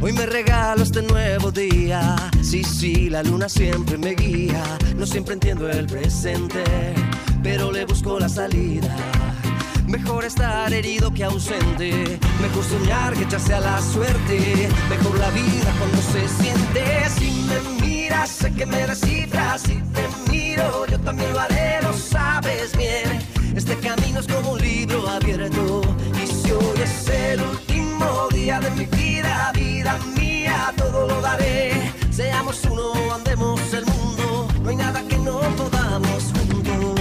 Hoy me regalo este nuevo día. Sí, sí, la luna siempre me guía. No siempre entiendo el presente, pero le busco la salida. Mejor estar herido que ausente. Mejor soñar que echarse a la suerte. Mejor la vida cuando se siente. Si me miras, sé que me descifras. Si te miro, yo también lo haré, lo sabes bien. Este camino es como un libro abierto. Y si hoy es el último día de mi vida, vida mía, todo lo daré. Seamos uno, andemos el mundo. No hay nada que no podamos juntos.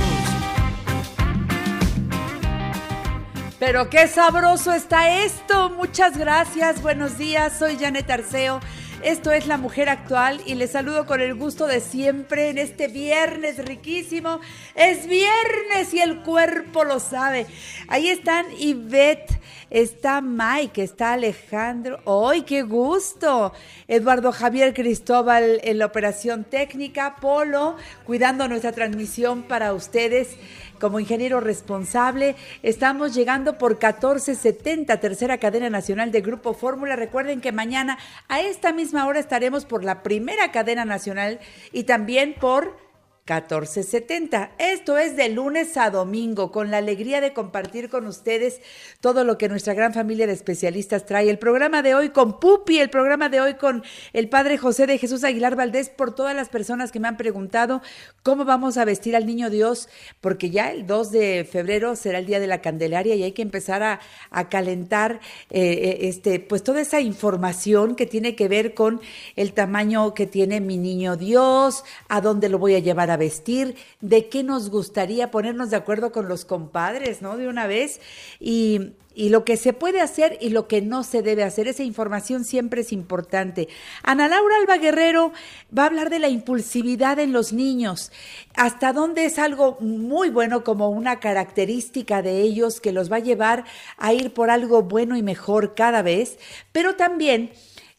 Pero qué sabroso está esto. Muchas gracias. Buenos días. Soy Janet Arceo. Esto es La Mujer Actual y les saludo con el gusto de siempre en este viernes riquísimo. Es viernes y el cuerpo lo sabe. Ahí están Ivette, está Mike, está Alejandro. ¡Ay, qué gusto! Eduardo Javier Cristóbal en la operación técnica, Polo, cuidando nuestra transmisión para ustedes como ingeniero responsable. Estamos llegando por 1470, tercera cadena nacional de Grupo Fórmula. Recuerden que mañana a esta misma hora estaremos por la primera cadena nacional y también por 1470. Esto es de lunes a domingo, con la alegría de compartir con ustedes todo lo que nuestra gran familia de especialistas trae. El programa de hoy con Pupi, el programa de hoy con el padre José de Jesús Aguilar Valdés, por todas las personas que me han preguntado cómo vamos a vestir al niño Dios, porque ya el 2 de febrero será el día de la Candelaria y hay que empezar a, a calentar eh, este, pues toda esa información que tiene que ver con el tamaño que tiene mi niño Dios, a dónde lo voy a llevar a vestir, de qué nos gustaría ponernos de acuerdo con los compadres, ¿no? De una vez. Y, y lo que se puede hacer y lo que no se debe hacer. Esa información siempre es importante. Ana Laura Alba Guerrero va a hablar de la impulsividad en los niños, hasta dónde es algo muy bueno como una característica de ellos que los va a llevar a ir por algo bueno y mejor cada vez, pero también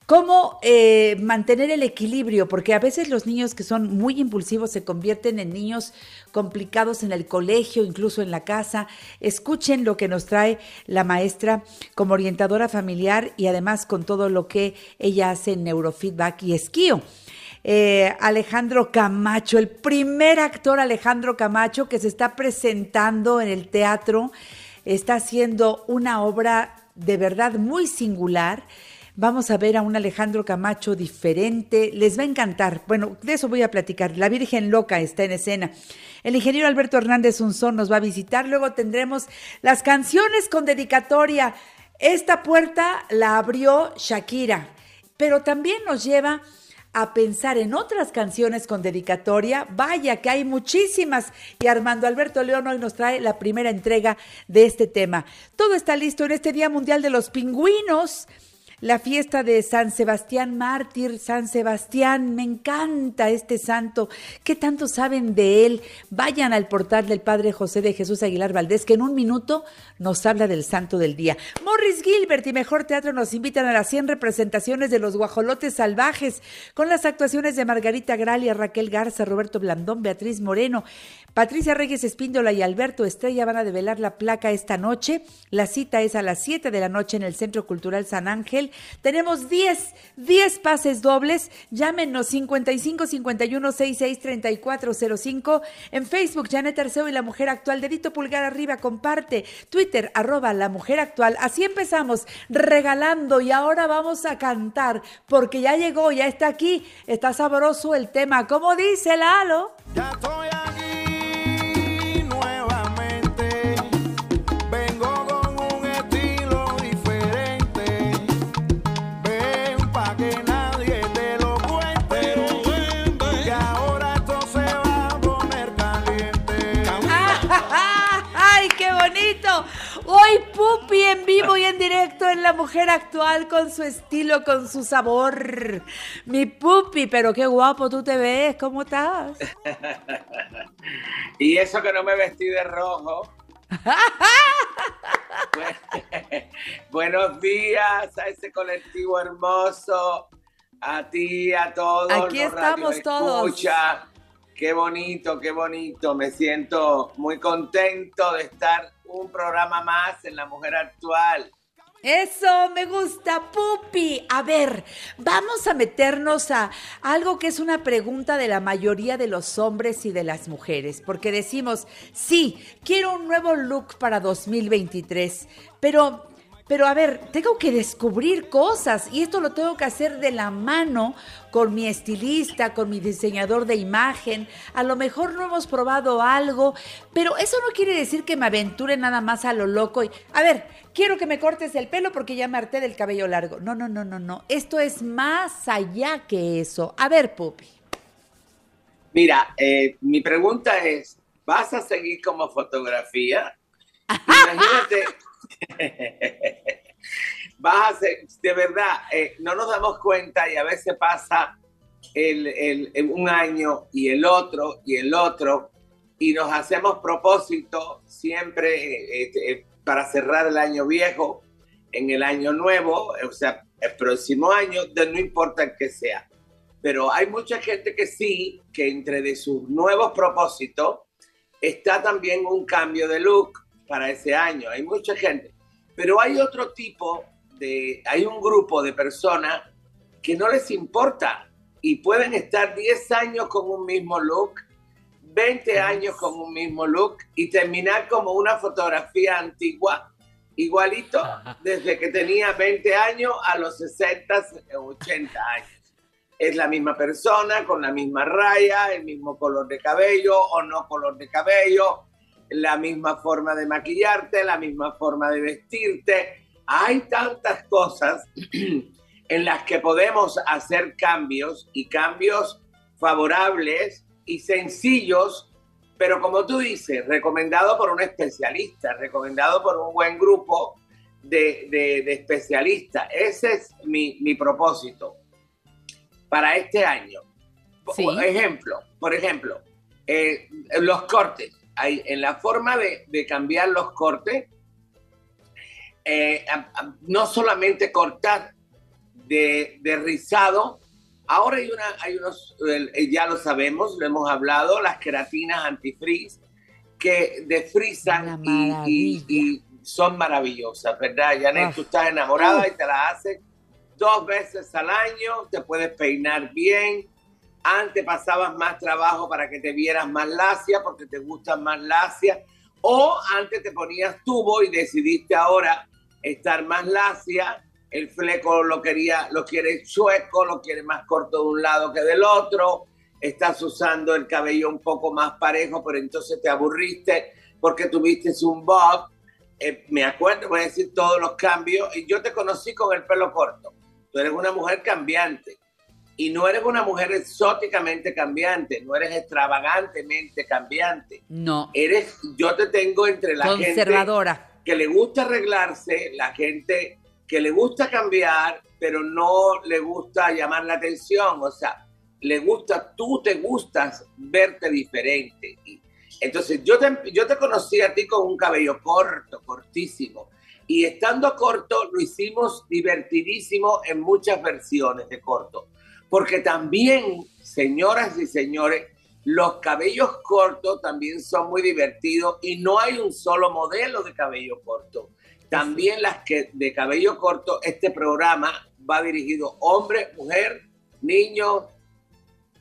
¿Cómo eh, mantener el equilibrio? Porque a veces los niños que son muy impulsivos se convierten en niños complicados en el colegio, incluso en la casa. Escuchen lo que nos trae la maestra como orientadora familiar y además con todo lo que ella hace en neurofeedback y esquío. Eh, Alejandro Camacho, el primer actor Alejandro Camacho que se está presentando en el teatro, está haciendo una obra de verdad muy singular Vamos a ver a un Alejandro Camacho diferente. Les va a encantar. Bueno, de eso voy a platicar. La Virgen Loca está en escena. El ingeniero Alberto Hernández Unzón nos va a visitar. Luego tendremos las canciones con dedicatoria. Esta puerta la abrió Shakira, pero también nos lleva a pensar en otras canciones con dedicatoria. Vaya que hay muchísimas. Y Armando Alberto León hoy nos trae la primera entrega de este tema. Todo está listo en este Día Mundial de los Pingüinos. La fiesta de San Sebastián Mártir, San Sebastián, me encanta este santo. ¿Qué tanto saben de él? Vayan al portal del Padre José de Jesús Aguilar Valdés, que en un minuto nos habla del santo del día. Morris Gilbert y Mejor Teatro nos invitan a las 100 representaciones de los guajolotes salvajes, con las actuaciones de Margarita Gralia, Raquel Garza, Roberto Blandón, Beatriz Moreno, Patricia Reyes Espíndola y Alberto Estrella van a develar la placa esta noche. La cita es a las 7 de la noche en el Centro Cultural San Ángel tenemos 10, 10 pases dobles. Llámenos 55 51 66 34 05. En Facebook, Janet Arceo y La Mujer Actual. Dedito pulgar arriba, comparte. Twitter, arroba La Mujer Actual. Así empezamos, regalando. Y ahora vamos a cantar, porque ya llegó, ya está aquí. Está sabroso el tema. ¿Cómo dice Lalo? Ya estoy Hoy Pupi en vivo y en directo en La Mujer Actual con su estilo, con su sabor. Mi Pupi, pero qué guapo tú te ves, ¿cómo estás? y eso que no me vestí de rojo. Buenos días a ese colectivo hermoso, a ti, a todos. Aquí estamos todos. Qué bonito, qué bonito. Me siento muy contento de estar un programa más en La Mujer Actual. Eso me gusta, Pupi. A ver, vamos a meternos a algo que es una pregunta de la mayoría de los hombres y de las mujeres, porque decimos, sí, quiero un nuevo look para 2023, pero pero a ver, tengo que descubrir cosas y esto lo tengo que hacer de la mano con mi estilista, con mi diseñador de imagen. A lo mejor no hemos probado algo, pero eso no quiere decir que me aventure nada más a lo loco y, a ver, quiero que me cortes el pelo porque ya me harté del cabello largo. No, no, no, no, no. Esto es más allá que eso. A ver, Pupi. Mira, eh, mi pregunta es, ¿vas a seguir como fotografía? Imagínate Vas de verdad, eh, no nos damos cuenta y a veces pasa el, un año y el otro y el otro y nos hacemos propósito siempre este, eh, para cerrar el año viejo en el año nuevo, o sea, el próximo año, de no importa el que sea. Pero hay mucha gente que sí, que entre de sus nuevos propósitos está también un cambio de look para ese año. Hay mucha gente. Pero hay otro tipo de, hay un grupo de personas que no les importa y pueden estar 10 años con un mismo look, 20 años con un mismo look y terminar como una fotografía antigua, igualito desde que tenía 20 años a los 60, 80 años. Es la misma persona, con la misma raya, el mismo color de cabello o no color de cabello, la misma forma de maquillarte, la misma forma de vestirte. Hay tantas cosas en las que podemos hacer cambios y cambios favorables y sencillos, pero como tú dices, recomendado por un especialista, recomendado por un buen grupo de, especialistas. Ese es mi, propósito para este año. Por ejemplo, por ejemplo, eh, los cortes en la forma de, cambiar los cortes, eh, no solamente cortar de, rizado, ahora hay, una, hay unos, ya lo sabemos, lo hemos hablado, las queratinas antifreeze que defrizan y, y, son maravillosas, ¿verdad? Janet, tú estás enamorada y te las haces dos veces al año, te puedes peinar bien, antes pasabas más trabajo para que te vieras más lacia porque te gustan más lacia. O antes te ponías tubo y decidiste ahora estar más lacia. El fleco lo quería, lo quieres chueco, lo quieres más corto de un lado que del otro. Estás usando el cabello un poco más parejo, pero entonces te aburriste porque tuviste un bob. Eh, me acuerdo, voy a decir todos los cambios. Y yo te conocí con el pelo corto. Tú eres una mujer cambiante y no eres una mujer exóticamente cambiante, no eres extravagantemente cambiante. No. Eres, yo te tengo entre la Conservadora. gente que le gusta arreglarse, la gente que le gusta cambiar, pero no le gusta llamar la atención, o sea, le gusta, tú te gustas verte diferente. Entonces, yo te, yo te conocí a ti con un cabello corto, cortísimo, y estando corto lo hicimos divertidísimo en muchas versiones de corto, porque también, señoras y señores, los cabellos cortos también son muy divertidos y no hay un solo modelo de cabello corto. También las que de cabello corto, este programa va dirigido hombre, mujer, niño,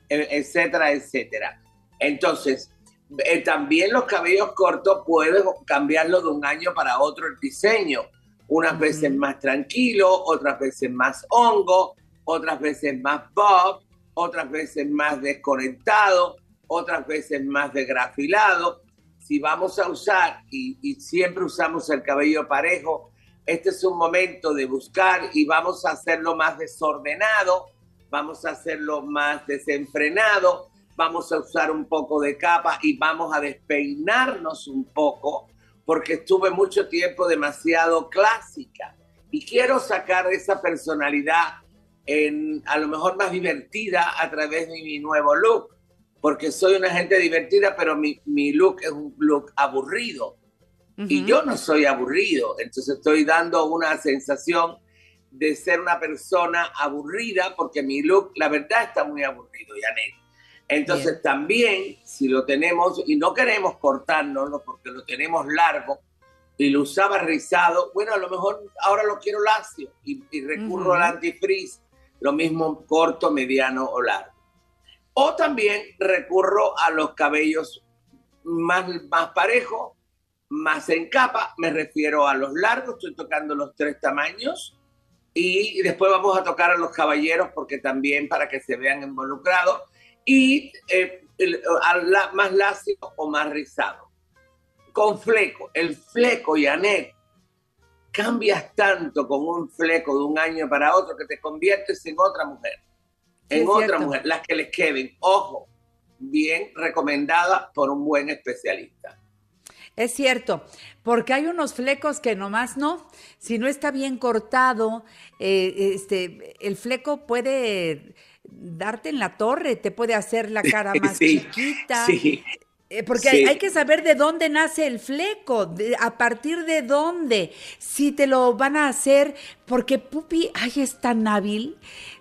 e, etcétera, etcétera. Entonces, eh, también los cabellos cortos pueden cambiarlo de un año para otro el diseño. Unas veces más tranquilo, otras veces más hongo, otras veces más bob, otras veces más desconectado, otras veces más desgrafilado. Si vamos a usar, y, siempre usamos el cabello parejo, este es un momento de buscar y vamos a hacerlo más desordenado, vamos a hacerlo más desenfrenado, vamos a usar un poco de capa y vamos a despeinarnos un poco porque estuve mucho tiempo demasiado clásica. Y quiero sacar esa personalidad en, a lo mejor más divertida a través de mi nuevo look porque soy una gente divertida, pero mi, mi look es un look aburrido. Y yo no soy aburrido, entonces estoy dando una sensación de ser una persona aburrida, porque mi look, la verdad, está muy aburrido, Janet. Entonces también, si lo tenemos y no queremos cortárnoslo porque lo tenemos largo y lo usaba rizado, bueno, a lo mejor ahora lo quiero lacio y, recurro al antifreeze, lo mismo corto, mediano o largo. O también recurro a los cabellos más, más parejos, más en capa, me refiero a los largos, estoy tocando los tres tamaños. Y después vamos a tocar a los caballeros porque también para que se vean involucrados. Y eh, más lacio o más rizado. Con fleco, el fleco, Janet, cambias tanto con un fleco de un año para otro que te conviertes en otra mujer en otra mujer, las que les queden. Ojo, bien recomendada por un buen especialista. Es cierto, porque hay unos flecos que nomás no, si no está bien cortado, eh, este, el fleco puede darte en la torre, te puede hacer la cara más chiquita. Sí. Eh, porque hay, que saber de dónde nace el fleco, a partir de dónde, si te lo van a hacer, porque Pupi, ay, es tan hábil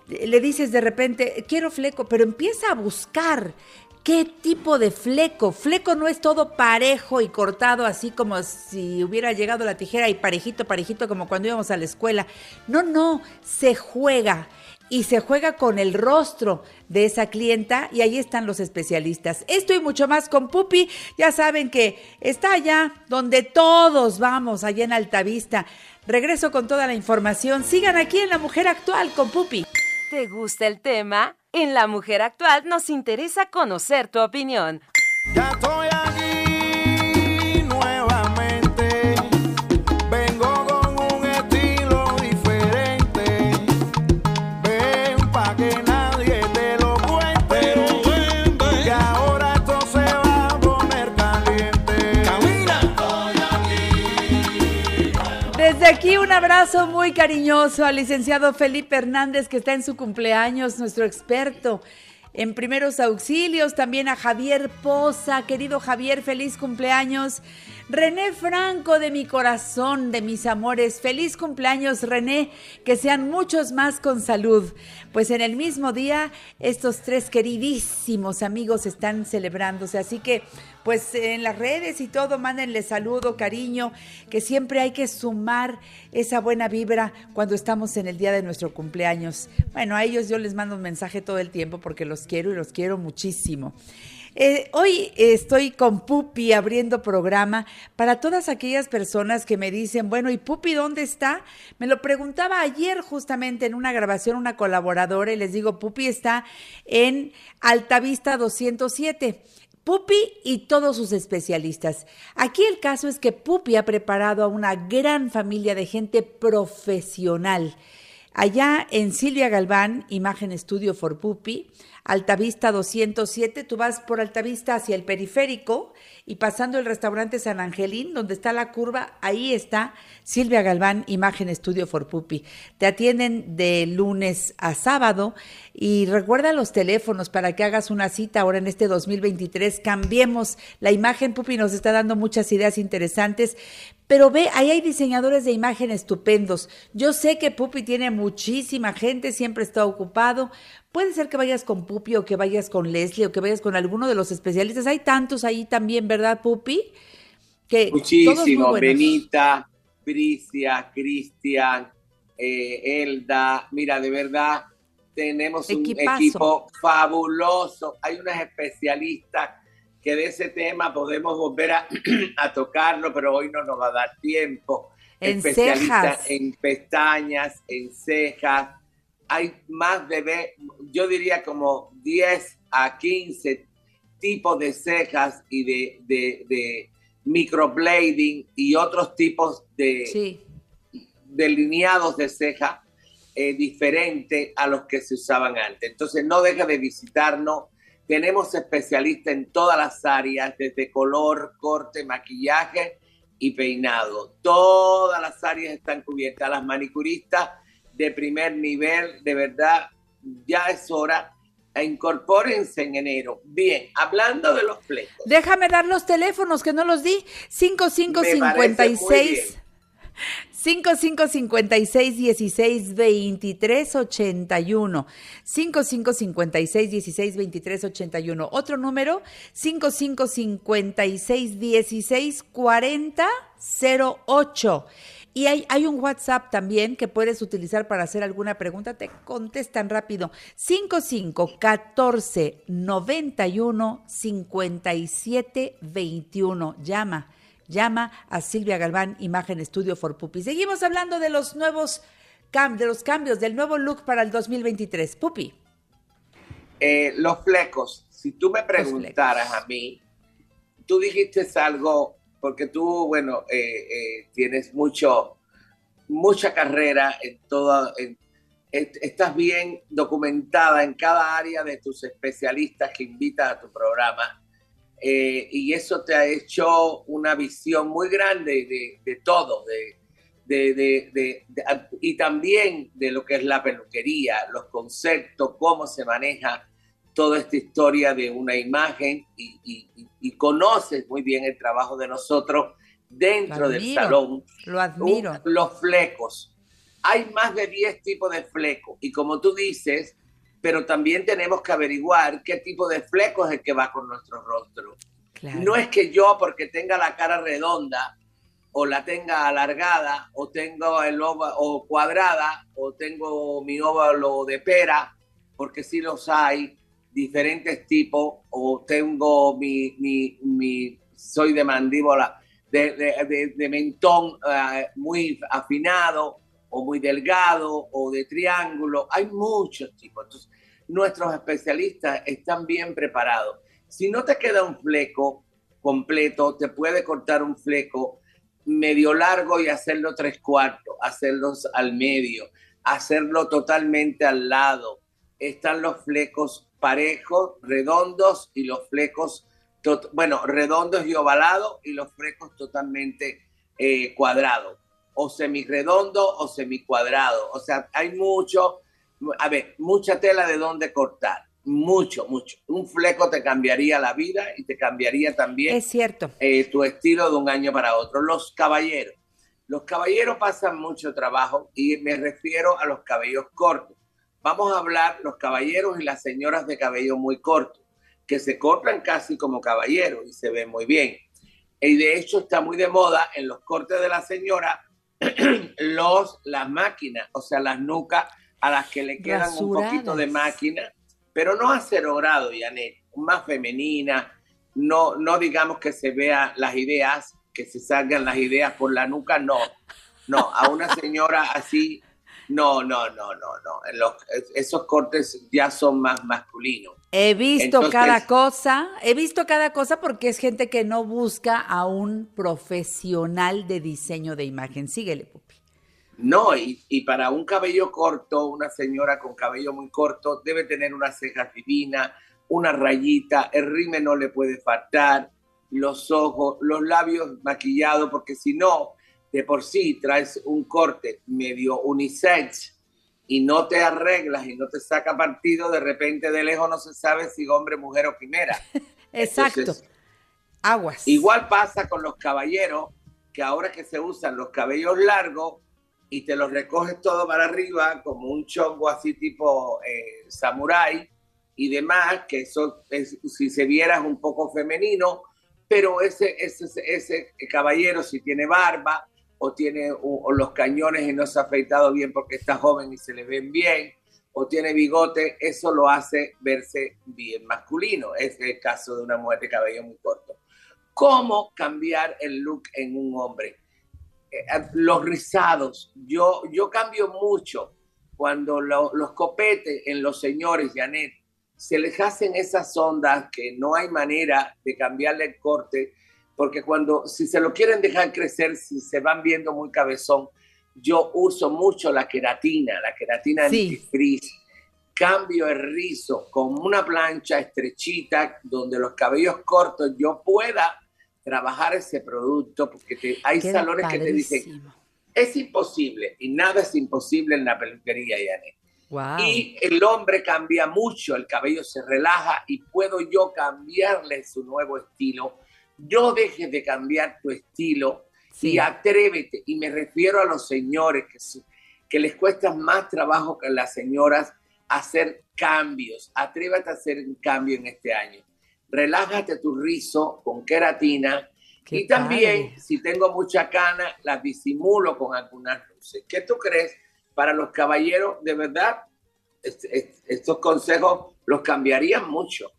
le dices de repente, quiero fleco, pero empieza a buscar qué tipo de fleco. Fleco no es todo parejo y cortado así como si hubiera llegado la tijera y parejito, parejito como cuando íbamos a la escuela. No, no, se juega y se juega con el rostro de esa clienta y ahí están los especialistas. Esto y mucho más con Pupi, ya saben que está allá donde todos vamos, allá en Altavista. Regreso con toda la información. Sigan aquí en La Mujer Actual con Pupi te gusta el tema? En La Mujer Actual nos interesa conocer tu opinión. Ya estoy aquí abrazo muy cariñoso al licenciado Felipe Hernández que está en su cumpleaños, nuestro experto en primeros auxilios, también a Javier Poza, querido Javier, feliz cumpleaños. René Franco de mi corazón, de mis amores, feliz cumpleaños René, que sean muchos más con salud. Pues en el mismo día estos tres queridísimos amigos están celebrándose, así que pues en las redes y todo, mándenle saludo, cariño, que siempre hay que sumar esa buena vibra cuando estamos en el día de nuestro cumpleaños. Bueno, a ellos yo les mando un mensaje todo el tiempo porque los quiero y los quiero muchísimo. Eh, hoy estoy con Pupi abriendo programa para todas aquellas personas que me dicen, bueno, ¿y Pupi dónde está? Me lo preguntaba ayer justamente en una grabación una colaboradora y les digo, Pupi está en Altavista 207. Pupi y todos sus especialistas. Aquí el caso es que Pupi ha preparado a una gran familia de gente profesional. Allá en Silvia Galván, Imagen Estudio for Pupi, Altavista 207, tú vas por Altavista hacia el periférico y pasando el restaurante San Angelín, donde está la curva, ahí está Silvia Galván, Imagen Estudio for Pupi. Te atienden de lunes a sábado y recuerda los teléfonos para que hagas una cita ahora en este 2023. Cambiemos la imagen, Pupi nos está dando muchas ideas interesantes. Pero ve, ahí hay diseñadores de imagen estupendos. Yo sé que Pupi tiene muchísima gente, siempre está ocupado. Puede ser que vayas con Pupi o que vayas con Leslie o que vayas con alguno de los especialistas. Hay tantos ahí también, ¿verdad, Pupi? Que Muchísimo. Benita, Bricia, Cristian, eh, Elda. Mira, de verdad, tenemos un equipo fabuloso. Hay unas especialistas que de ese tema podemos volver a, a tocarlo, pero hoy no nos va a dar tiempo. En cejas. En pestañas, en cejas hay más de, yo diría como 10 a 15 tipos de cejas y de, de, microblading y otros tipos de delineados de ceja eh, diferentes a los que se usaban antes. Entonces no deja de visitarnos. Tenemos especialistas en todas las áreas, desde color, corte, maquillaje y peinado. Todas las áreas están cubiertas. Las manicuristas de primer nivel, de verdad, ya es hora. Incorpórense en enero. Bien, hablando de los flecos. Déjame dar los teléfonos que no los di. 5556 5556 16 23 81 5556 16 23 81 otro número 5556 16 40 08 y hay, hay, un WhatsApp también que puedes utilizar para hacer alguna pregunta. Te contestan rápido. 55 14 91 57 21. Llama, llama a Silvia Galván, Imagen Estudio for Pupi. Seguimos hablando de los nuevos de los cambios, del nuevo look para el 2023. Pupi. Eh, los flecos. Si tú me preguntaras a mí, tú dijiste algo porque tú, bueno, eh, eh, tienes mucho, mucha carrera en toda, estás bien documentada en cada área de tus especialistas que invitas a tu programa. Eh, y eso te ha hecho una visión muy grande de, de todo, de, de, y también de lo que es la peluquería, los conceptos, cómo se maneja toda esta historia de una imagen y, conoces muy bien el trabajo de nosotros dentro del salón. Lo admiro. los flecos. Hay más de 10 tipos de flecos y como tú dices, pero también tenemos que averiguar qué tipo de fleco es el que va con nuestro rostro. No es que yo, porque tenga la cara redonda, o la tenga alargada, o tengo el o cuadrada, o tengo mi óvalo de pera, porque sí los hay, diferentes tipos, o tengo mi, mi, mi soy de mandíbula, de, de, mentón eh, muy afinado, o muy delgado, o de triángulo. Hay muchos tipos. Entonces, nuestros especialistas están bien preparados. Si no te queda un fleco completo, te puede cortar un fleco medio largo y hacerlo tres cuartos, hacerlos al medio, hacerlo totalmente al lado. Están los flecos parejos, redondos y los flecos, bueno, redondos y ovalados y los flecos totalmente eh, cuadrados, o semiredondo o semicuadrado. O sea, hay mucho, a ver, mucha tela de dónde cortar. Mucho, mucho. Un fleco te cambiaría la vida y te cambiaría también es cierto. Eh, tu estilo de un año para otro. Los caballeros. Los caballeros pasan mucho trabajo y me refiero a los cabellos cortos vamos a hablar los caballeros y las señoras de cabello muy corto, que se cortan casi como caballeros y se ven muy bien. Y de hecho está muy de moda en los cortes de la señora los, las máquinas, o sea, las nucas a las que le quedan un poquito de máquina, pero no a cero grado, Janet, más femenina, no, no digamos que se vean las ideas, que se salgan las ideas por la nuca, no, no, a una señora así no, no, no, no, no. esos cortes ya son más masculinos. He visto cada cosa, he visto cada cosa porque es gente que no busca a un profesional de diseño de imagen. Síguele, Pupi. No, y, y para un cabello corto, una señora con cabello muy corto debe tener unas cejas divinas, una rayita, el rime no le puede faltar, los ojos, los labios maquillados, porque si no, de por sí traes un corte medio unisex y no te arreglas y no te saca partido, de repente de lejos no se sabe si hombre, mujer o quimera. Exacto. Entonces, Aguas. Igual pasa con los caballeros, que ahora que se usan los cabellos largos y te los recoges todo para arriba, como un chongo así tipo eh, samurái y demás, que eso es, si se viera es un poco femenino, pero ese, ese, ese caballero si tiene barba o tiene o, o los cañones y no se ha afeitado bien porque está joven y se le ven bien, o tiene bigote, eso lo hace verse bien masculino. Es el caso de una mujer de cabello muy corto. ¿Cómo cambiar el look en un hombre? Eh, los rizados. Yo, yo cambio mucho cuando lo- los copetes en los señores, Janet, se les hacen esas ondas que no hay manera de cambiarle el corte, porque cuando, si se lo quieren dejar crecer, si se van viendo muy cabezón, yo uso mucho la queratina, la queratina Sí. antifrizz. Cambio el rizo con una plancha estrechita donde los cabellos cortos yo pueda trabajar ese producto, porque te- hay Queda salones que te dicen, padrísimo. es imposible y nada es imposible en la peluquería, Janet. Wow. Y el hombre cambia mucho, el cabello se relaja y puedo yo cambiarle su nuevo estilo. No dejes de cambiar tu estilo Sí. y atrévete. Y me refiero a los señores que, les cuesta más trabajo que a las señoras hacer cambios. Atrévete a hacer un cambio en este año. Relájate tu rizo con queratina Qué y también, padre. si tengo mucha cana, las disimulo con algunas luces. ¿Qué tú crees? Para los caballeros, de verdad, est- est- estos consejos los cambiarían mucho.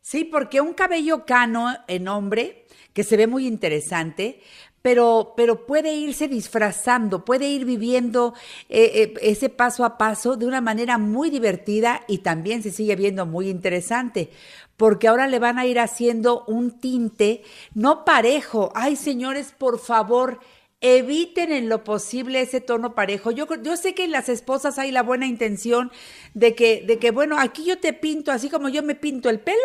Sí, porque un cabello cano en hombre, que se ve muy interesante, pero, pero puede irse disfrazando, puede ir viviendo eh, eh, ese paso a paso de una manera muy divertida y también se sigue viendo muy interesante, porque ahora le van a ir haciendo un tinte no parejo. Ay, señores, por favor. Eviten en lo posible ese tono parejo. Yo, yo sé que en las esposas hay la buena intención de que, de que, bueno, aquí yo te pinto, así como yo me pinto el pelo,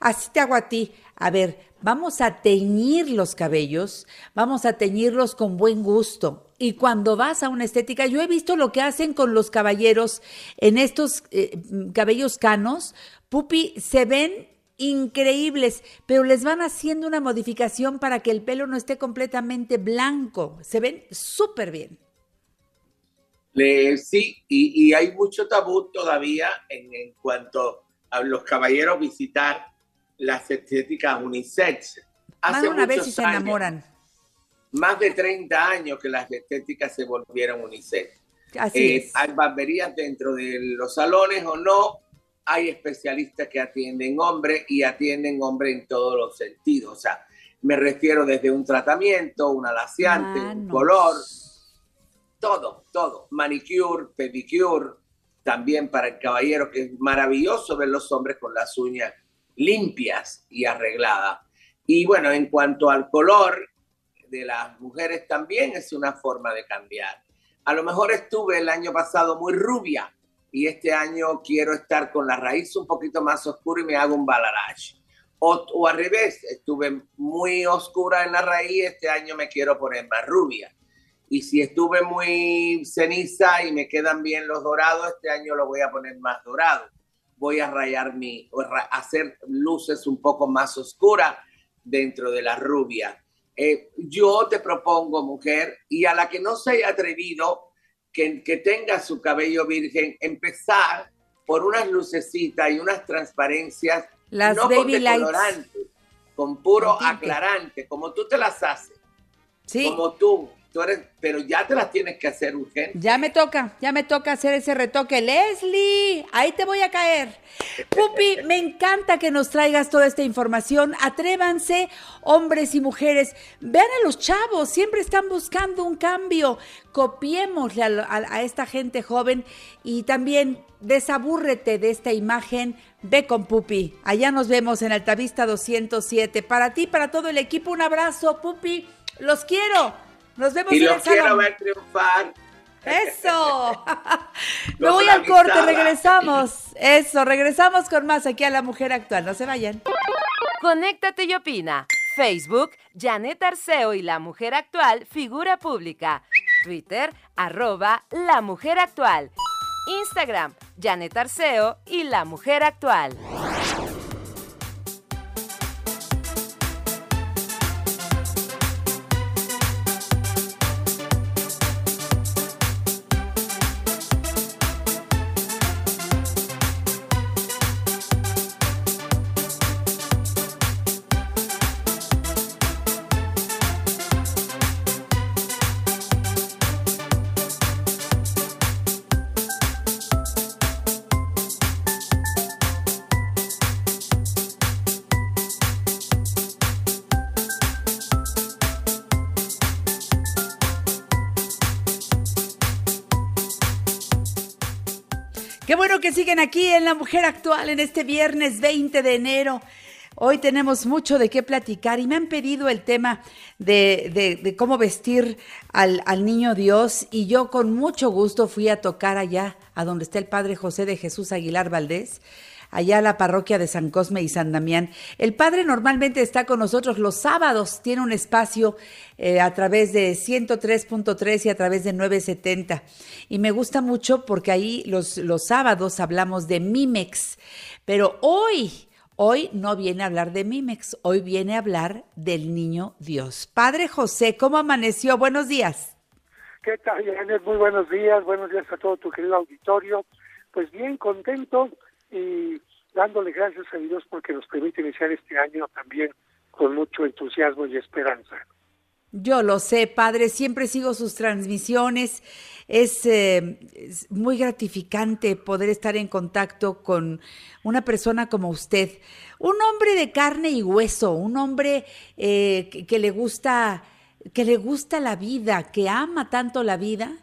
así te hago a ti. A ver, vamos a teñir los cabellos, vamos a teñirlos con buen gusto. Y cuando vas a una estética, yo he visto lo que hacen con los caballeros en estos eh, cabellos canos, pupi, se ven increíbles, pero les van haciendo una modificación para que el pelo no esté completamente blanco. Se ven súper bien. Le- sí, y, y hay mucho tabú todavía en, en cuanto a los caballeros visitar las estéticas unisex. Van a ver muchos si se enamoran. Más de 30 años que las estéticas se volvieron unisex. Así Eh, es. hay barberías dentro de los salones o no. Hay especialistas que atienden hombres y atienden hombres en todos los sentidos. O sea, me refiero desde un tratamiento, un alaciante, un Manos. color, todo, todo. Manicure, pedicure, también para el caballero, que es maravilloso ver los hombres con las uñas limpias y arregladas. Y bueno, en cuanto al color de las mujeres, también es una forma de cambiar. A lo mejor estuve el año pasado muy rubia y este año quiero estar con la raíz un poquito más oscura y me hago un balayage. O, o al revés, estuve muy oscura en la raíz, este año me quiero poner más rubia. Y si estuve muy ceniza y me quedan bien los dorados, este año lo voy a poner más dorado. Voy a rayar mi, hacer luces un poco más oscuras dentro de la rubia. Eh, yo te propongo, mujer, y a la que no se haya atrevido, que, que tenga su cabello virgen, empezar por unas lucecitas y unas transparencias, Las no con lights. con puro aclarante, como tú te las haces, Sí. como tú, pero ya te las tienes que hacer urgente. Ya me toca, ya me toca hacer ese retoque. Leslie, ahí te voy a caer. Pupi, me encanta que nos traigas toda esta información. Atrévanse, hombres y mujeres. Vean a los chavos, siempre están buscando un cambio. Copiémosle a- a esta gente joven y también desabúrrete de esta imagen. Ve con Pupi. Allá nos vemos en Altavista 207. Para ti, para todo el equipo, un abrazo, Pupi. Los quiero. Nos vemos Y en los el salón. quiero ver triunfar Eso. Me voy al corte, regresamos. Eso, regresamos con más aquí a La Mujer Actual. No se vayan. Conéctate y opina. Facebook, Janet Arceo y la mujer actual, figura pública. Twitter, arroba la mujer actual. Instagram, Janet Arceo y la mujer actual. Aquí en La Mujer Actual en este viernes 20 de enero. Hoy tenemos mucho de qué platicar y me han pedido el tema de, de- de cómo vestir al, al niño Dios y yo con mucho gusto fui a tocar allá, a donde está el Padre José de Jesús Aguilar Valdés, allá a la parroquia de San Cosme y San Damián. El Padre normalmente está con nosotros los sábados, tiene un espacio eh, a través de 103.3 y a través de 970. Y me gusta mucho porque ahí los, los sábados hablamos de Mimex, pero hoy... Hoy no viene a hablar de Mimex, hoy viene a hablar del niño Dios. Padre José, ¿cómo amaneció? Buenos días. ¿Qué tal, Janet? Muy buenos días, buenos días a todo tu querido auditorio. Pues bien, contento y dándole gracias a Dios porque nos permite iniciar este año también con mucho entusiasmo y esperanza. Yo lo sé, padre, siempre sigo sus transmisiones. Es, eh, muy gratificante poder estar en contacto con una persona como usted, un hombre de carne y hueso, un hombre eh, que le gusta, que le gusta la vida, que ama tanto la vida,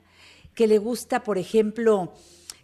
que le gusta, por ejemplo,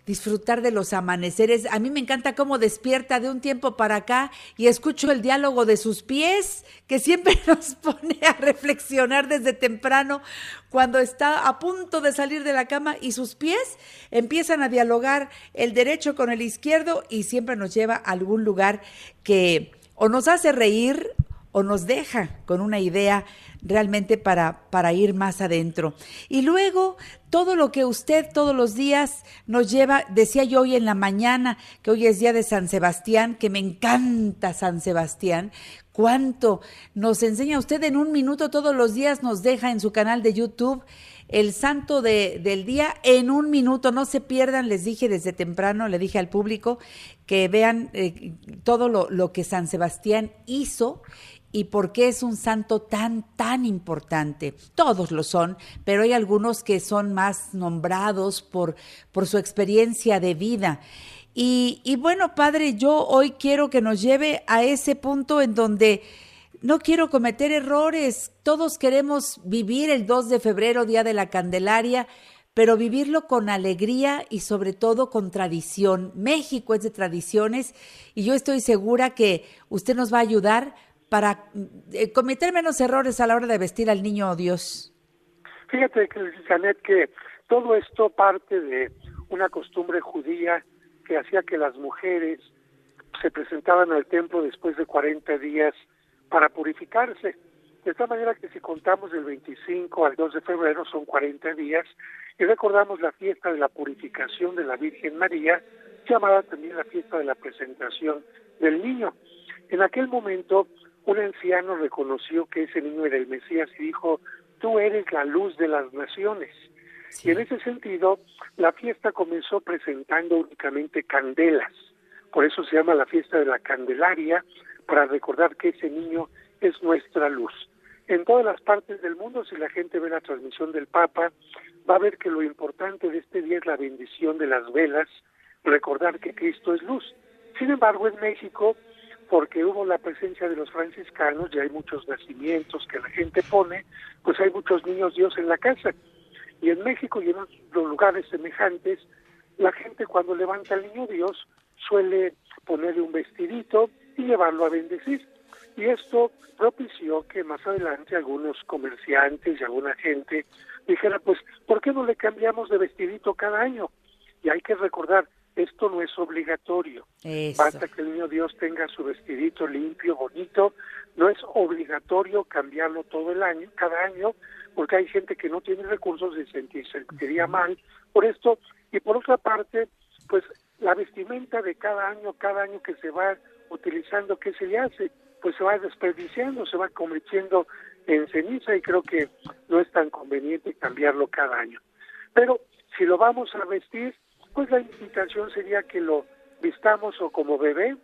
disfrutar de los amaneceres. A mí me encanta cómo despierta de un tiempo para acá y escucho el diálogo de sus pies, que siempre nos pone a reflexionar desde temprano cuando está a punto de salir de la cama y sus pies empiezan a dialogar el derecho con el izquierdo y siempre nos lleva a algún lugar que o nos hace reír o nos deja con una idea realmente para, para ir más adentro. Y luego, todo lo que usted todos los días nos lleva, decía yo hoy en la mañana, que hoy es día de San Sebastián, que me encanta San Sebastián, cuánto nos enseña usted en un minuto todos los días, nos deja en su canal de YouTube el santo de, del día en un minuto. No se pierdan, les dije desde temprano, le dije al público que vean eh, todo lo, lo que San Sebastián hizo y por qué es un santo tan, tan importante. Todos lo son, pero hay algunos que son más nombrados por, por su experiencia de vida. Y, y bueno, Padre, yo hoy quiero que nos lleve a ese punto en donde no quiero cometer errores. Todos queremos vivir el 2 de febrero, Día de la Candelaria, pero vivirlo con alegría y sobre todo con tradición. México es de tradiciones y yo estoy segura que usted nos va a ayudar para eh, cometer menos errores a la hora de vestir al niño Dios. Fíjate, Janet, que todo esto parte de una costumbre judía que hacía que las mujeres se presentaban al templo después de 40 días para purificarse. De tal manera que si contamos del 25 al 2 de febrero son 40 días y recordamos la fiesta de la purificación de la Virgen María, llamada también la fiesta de la presentación del niño. En aquel momento un anciano reconoció que ese niño era el Mesías y dijo, tú eres la luz de las naciones. Y en ese sentido, la fiesta comenzó presentando únicamente candelas. Por eso se llama la fiesta de la Candelaria, para recordar que ese niño es nuestra luz. En todas las partes del mundo, si la gente ve la transmisión del Papa, va a ver que lo importante de este día es la bendición de las velas, recordar que Cristo es luz. Sin embargo, en México, porque hubo la presencia de los franciscanos, y hay muchos nacimientos que la gente pone, pues hay muchos niños Dios en la casa. Y en México y en otros lugares semejantes, la gente cuando levanta al niño Dios suele ponerle un vestidito y llevarlo a bendecir. Y esto propició que más adelante algunos comerciantes y alguna gente dijera, pues, ¿por qué no le cambiamos de vestidito cada año? Y hay que recordar, esto no es obligatorio. Eso. Basta que el niño Dios tenga su vestidito limpio, bonito. No es obligatorio cambiarlo todo el año, cada año, porque hay gente que no tiene recursos y se sentiría mal por esto. Y por otra parte, pues la vestimenta de cada año, cada año que se va utilizando, ¿qué se le hace? Pues se va desperdiciando, se va convirtiendo en ceniza y creo que no es tan conveniente cambiarlo cada año. Pero si lo vamos a vestir, pues la invitación sería que lo vistamos o como bebé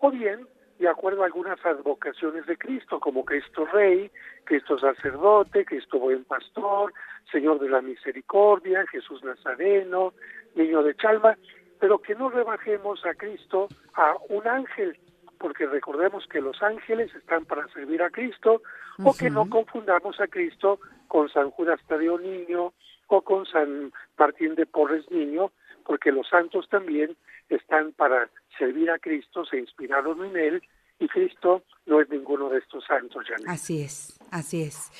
o bien de acuerdo a algunas advocaciones de Cristo, como Cristo Rey, Cristo Sacerdote, Cristo Buen Pastor, Señor de la Misericordia, Jesús Nazareno, Niño de Chalma, pero que no rebajemos a Cristo a un ángel, porque recordemos que los ángeles están para servir a Cristo, o que no confundamos a Cristo con San Judas Tadeo Niño o con San Martín de Porres Niño, porque los santos también están para servir a Cristo, se inspiraron en él y Cristo no es ninguno de estos santos, Janet. Así es, así es.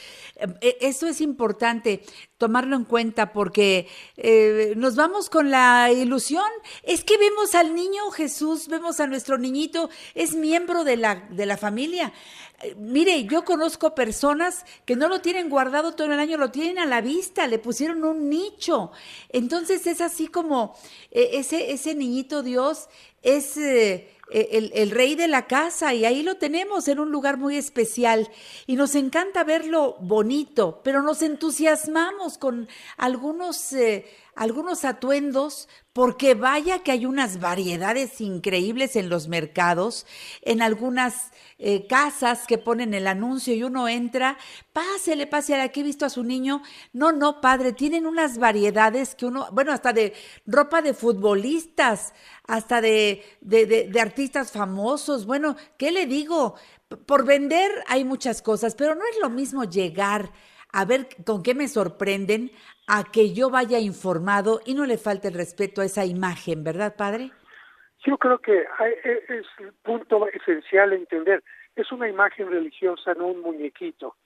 Eh, Eso es importante tomarlo en cuenta porque eh, nos vamos con la ilusión. Es que vemos al niño Jesús, vemos a nuestro niñito, es miembro de la, de la familia. Eh, Mire, yo conozco personas que no lo tienen guardado todo el año, lo tienen a la vista, le pusieron un nicho. Entonces es así como eh, ese, ese niñito Dios es eh, el, el rey de la casa y ahí lo tenemos en un lugar muy especial y nos encanta verlo bonito, pero nos entusiasmamos con algunos, eh, algunos atuendos porque vaya que hay unas variedades increíbles en los mercados, en algunas eh, casas que ponen el anuncio y uno entra, pásele, pásele, aquí he visto a su niño. No, no, padre, tienen unas variedades que uno, bueno, hasta de ropa de futbolistas, hasta de, de, de, de artistas famosos. Bueno, ¿qué le digo? Por vender hay muchas cosas, pero no es lo mismo llegar a ver con qué me sorprenden a que yo vaya informado y no le falte el respeto a esa imagen, ¿verdad, padre? Yo creo que e- es el punto esencial entender. Es una imagen religiosa, no un muñequito.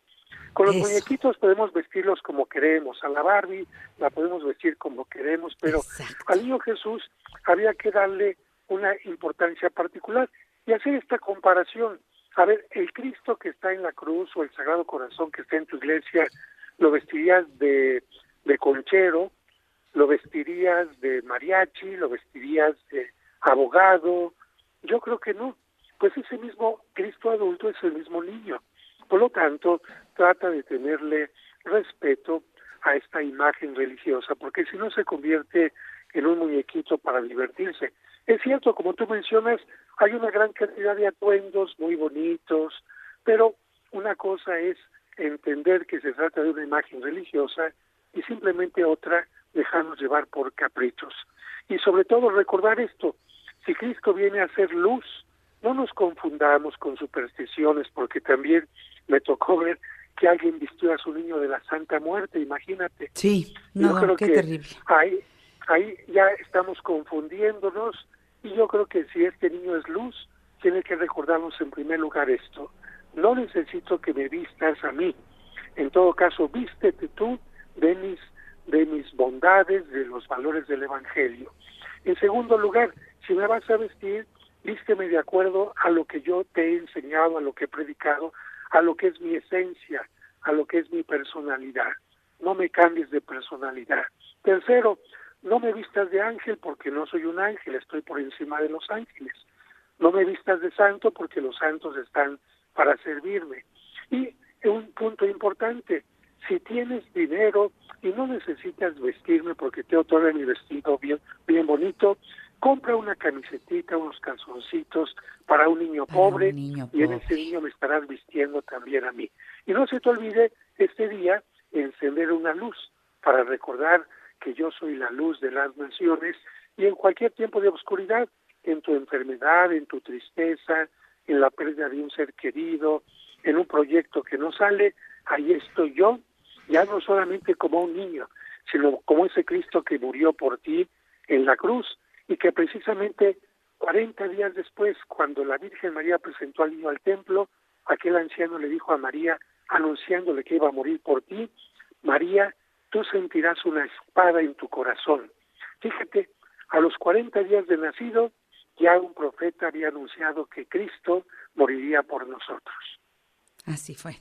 Con los Eso. muñequitos podemos vestirlos como queremos. A la Barbie la podemos vestir como queremos, pero Exacto. al niño Jesús había que darle una importancia particular y hacer esta comparación. A ver, el Cristo que está en la cruz o el Sagrado Corazón que está en tu iglesia, ¿lo vestirías de, de conchero? ¿Lo vestirías de mariachi? ¿Lo vestirías de abogado? Yo creo que no. Pues ese mismo Cristo adulto es el mismo niño. Por lo tanto, trata de tenerle respeto a esta imagen religiosa, porque si no se convierte en un muñequito para divertirse. Es cierto, como tú mencionas, hay una gran cantidad de atuendos muy bonitos, pero una cosa es entender que se trata de una imagen religiosa y simplemente otra dejarnos llevar por caprichos. Y sobre todo recordar esto, si Cristo viene a ser luz, no nos confundamos con supersticiones, porque también me tocó ver que alguien vistió a su niño de la Santa Muerte, imagínate. Sí, Yo no, creo qué que terrible. Ahí, ahí ya estamos confundiéndonos y yo creo que si este niño es luz, tiene que recordarnos en primer lugar esto. No necesito que me vistas a mí. En todo caso, vístete tú de mis, de mis bondades, de los valores del Evangelio. En segundo lugar, si me vas a vestir, vísteme de acuerdo a lo que yo te he enseñado, a lo que he predicado, a lo que es mi esencia, a lo que es mi personalidad. No me cambies de personalidad. Tercero, no me vistas de ángel porque no soy un ángel, estoy por encima de los ángeles. No me vistas de santo porque los santos están para servirme. Y un punto importante, si tienes dinero y no necesitas vestirme porque te otorga mi vestido bien, bien bonito, compra una camisetita, unos calzoncitos para un niño Para un pobre niño y en pobre. ese niño me estarás vistiendo también a mí. Y no se te olvide este día encender una luz para recordar que yo soy la luz de las naciones y en cualquier tiempo de oscuridad, en tu enfermedad, en tu tristeza, en la pérdida de un ser querido, en un proyecto que no sale, ahí estoy yo, ya no solamente como un niño, sino como ese Cristo que murió por ti en la cruz y que precisamente 40 días después, cuando la Virgen María presentó al niño al templo, aquel anciano le dijo a María, anunciándole que iba a morir por ti, María, tú sentirás una espada en tu corazón. Fíjate, a los 40 días de nacido, ya un profeta había anunciado que Cristo moriría por nosotros. Así fue.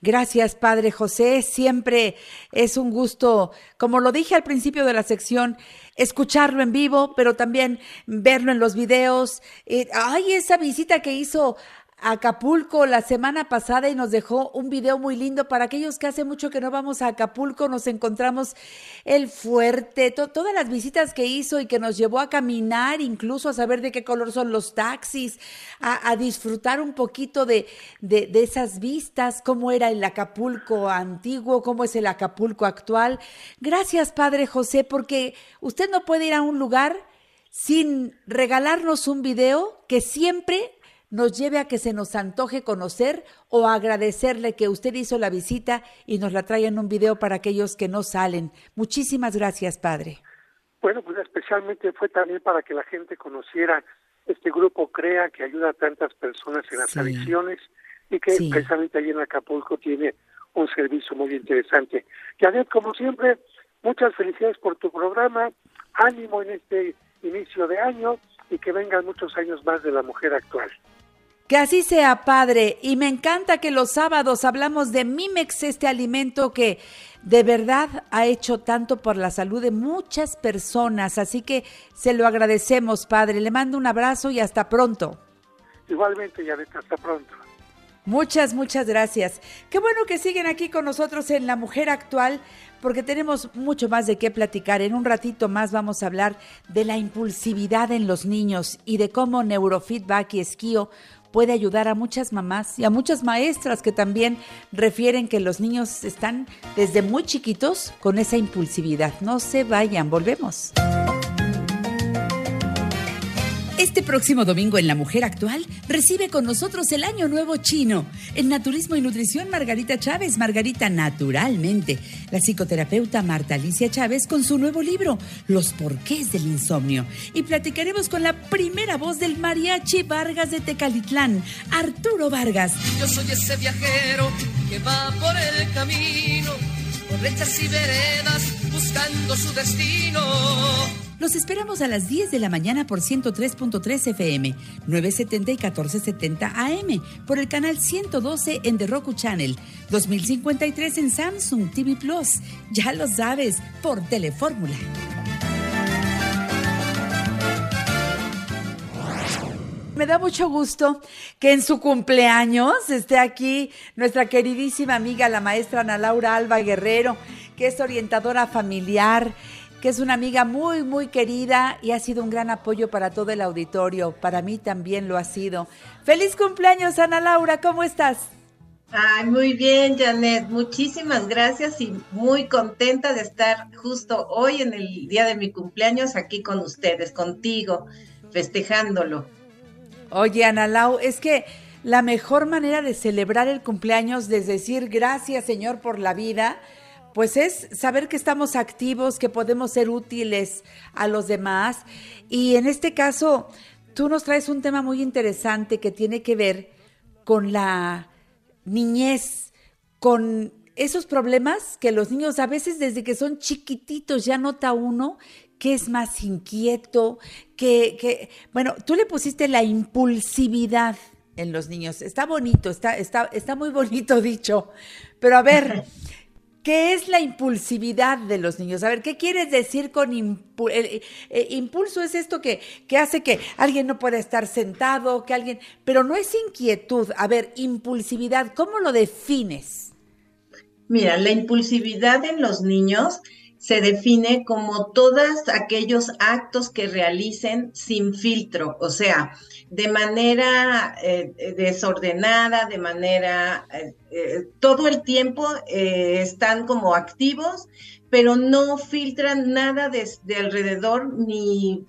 Gracias, Padre José. Siempre es un gusto, como lo dije al principio de la sección, escucharlo en vivo, pero también verlo en los videos. Eh, ay, esa visita que hizo Acapulco la semana pasada y nos dejó un video muy lindo para aquellos que hace mucho que no vamos a Acapulco, nos encontramos el fuerte, todas las visitas que hizo y que nos llevó a caminar, incluso a saber de qué color son los taxis, a, disfrutar un poquito de, de, de esas vistas, cómo era el Acapulco antiguo, cómo es el Acapulco actual. Gracias, Padre José, porque usted no puede ir a un lugar sin regalarnos un video que siempre nos lleve a que se nos antoje conocer o agradecerle que usted hizo la visita y nos la trae en un video para aquellos que no salen. Muchísimas gracias, padre. Bueno, pues especialmente fue también para que la gente conociera este grupo CREA que ayuda a tantas personas en las adicciones y que precisamente allí en Acapulco tiene un servicio muy interesante. Janet, como siempre, muchas felicidades por tu programa, ánimo en este inicio de año y que vengan muchos años más de la mujer actual. Que así sea, Padre. Y me encanta que los sábados hablamos de Mimex, este alimento que de verdad ha hecho tanto por la salud de muchas personas. Así que se lo agradecemos, Padre. Le mando un abrazo y hasta pronto. Igualmente, Yaret, hasta pronto. Muchas, muchas gracias. Qué bueno que siguen aquí con nosotros en La Mujer Actual, porque tenemos mucho más de qué platicar. En un ratito más vamos a hablar de la impulsividad en los niños y de cómo neurofeedback y esquío puede ayudar a muchas mamás y a muchas maestras que también refieren que los niños están desde muy chiquitos con esa impulsividad. No se vayan, volvemos. Este próximo domingo en La Mujer Actual recibe con nosotros el Año Nuevo Chino. En Naturismo y Nutrición, Margarita Chávez, Margarita Naturalmente. La psicoterapeuta Marta Alicia Chávez con su nuevo libro, Los porqués del insomnio. Y platicaremos con la primera voz del mariachi Vargas de Tecalitlán, Arturo Vargas. Yo soy ese viajero que va por el camino, por lechas y veredas, buscando su destino. Los esperamos a las 10 de la mañana por 103.3 FM, 970 y 1470 AM, por el canal 112 en The Roku Channel, 2053 en Samsung TV Plus. Ya lo sabes, por Telefórmula. Me da mucho gusto que en su cumpleaños esté aquí nuestra queridísima amiga, la maestra Ana Laura Alba Guerrero, que es orientadora familiar que es una amiga muy, muy querida y ha sido un gran apoyo para todo el auditorio. Para mí también lo ha sido. Feliz cumpleaños, Ana Laura, ¿cómo estás? Ay, muy bien, Janet. Muchísimas gracias y muy contenta de estar justo hoy en el día de mi cumpleaños aquí con ustedes, contigo, festejándolo. Oye, Ana Lau, es que la mejor manera de celebrar el cumpleaños es decir gracias, Señor, por la vida pues es saber que estamos activos, que podemos ser útiles a los demás. Y en este caso, tú nos traes un tema muy interesante que tiene que ver con la niñez, con esos problemas que los niños a veces desde que son chiquititos ya nota uno que es más inquieto, que, bueno, tú le pusiste la impulsividad en los niños. Está bonito, está, está, está muy bonito dicho. Pero a ver, ¿Qué es la impulsividad de los niños? A ver, ¿qué quieres decir con eh, impulso? Es esto que, que hace que alguien no pueda estar sentado, que alguien, pero no es inquietud. A ver, impulsividad, ¿cómo lo defines? Mira, la impulsividad en los niños se define como todos aquellos actos que realicen sin filtro, o sea, de manera eh, desordenada, de manera, eh, eh, todo el tiempo están como activos, pero no filtran nada de, alrededor, ni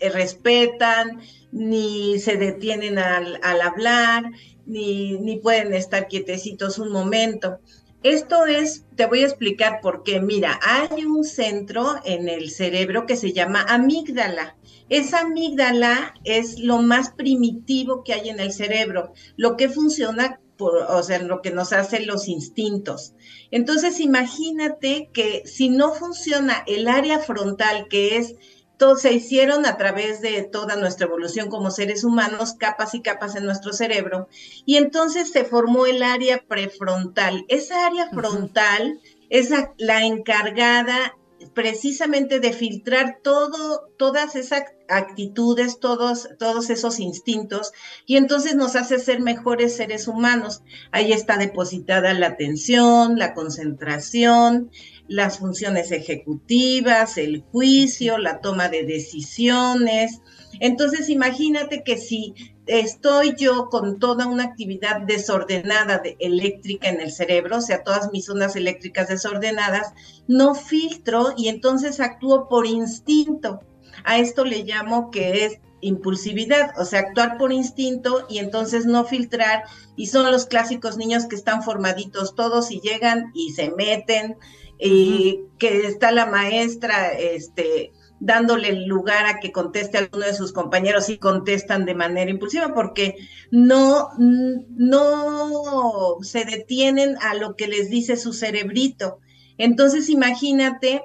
respetan, ni se detienen al, al hablar, ni, ni pueden estar quietecitos un momento. Esto es, te voy a explicar por qué. Mira, hay un centro en el cerebro que se llama amígdala. Esa amígdala es lo más primitivo que hay en el cerebro, lo que funciona o sea, lo que nos hacen los instintos. Entonces, imagínate que si no funciona el área frontal, que es todo, se hicieron a través de toda nuestra evolución como seres humanos, capas y capas en nuestro cerebro, y entonces se formó el área prefrontal. Esa área frontal es la encargada precisamente de filtrar todo, todas esas actitudes, todos, todos esos instintos, y entonces nos hace ser mejores seres humanos. Ahí está depositada la atención, la concentración, las funciones ejecutivas, el juicio, la toma de decisiones. Entonces, imagínate que si estoy yo con toda una actividad desordenada de eléctrica en el cerebro, o sea, todas mis ondas eléctricas desordenadas, no filtro y entonces actúo por instinto. A esto le llamo que es impulsividad, o sea, actuar por instinto y entonces no filtrar. Y son los clásicos niños que están formaditos todos y llegan y se meten, y que está la maestra, este, dándole lugar a que conteste a alguno de sus compañeros y contestan de manera impulsiva porque no, no se detienen a lo que les dice su cerebrito. Entonces imagínate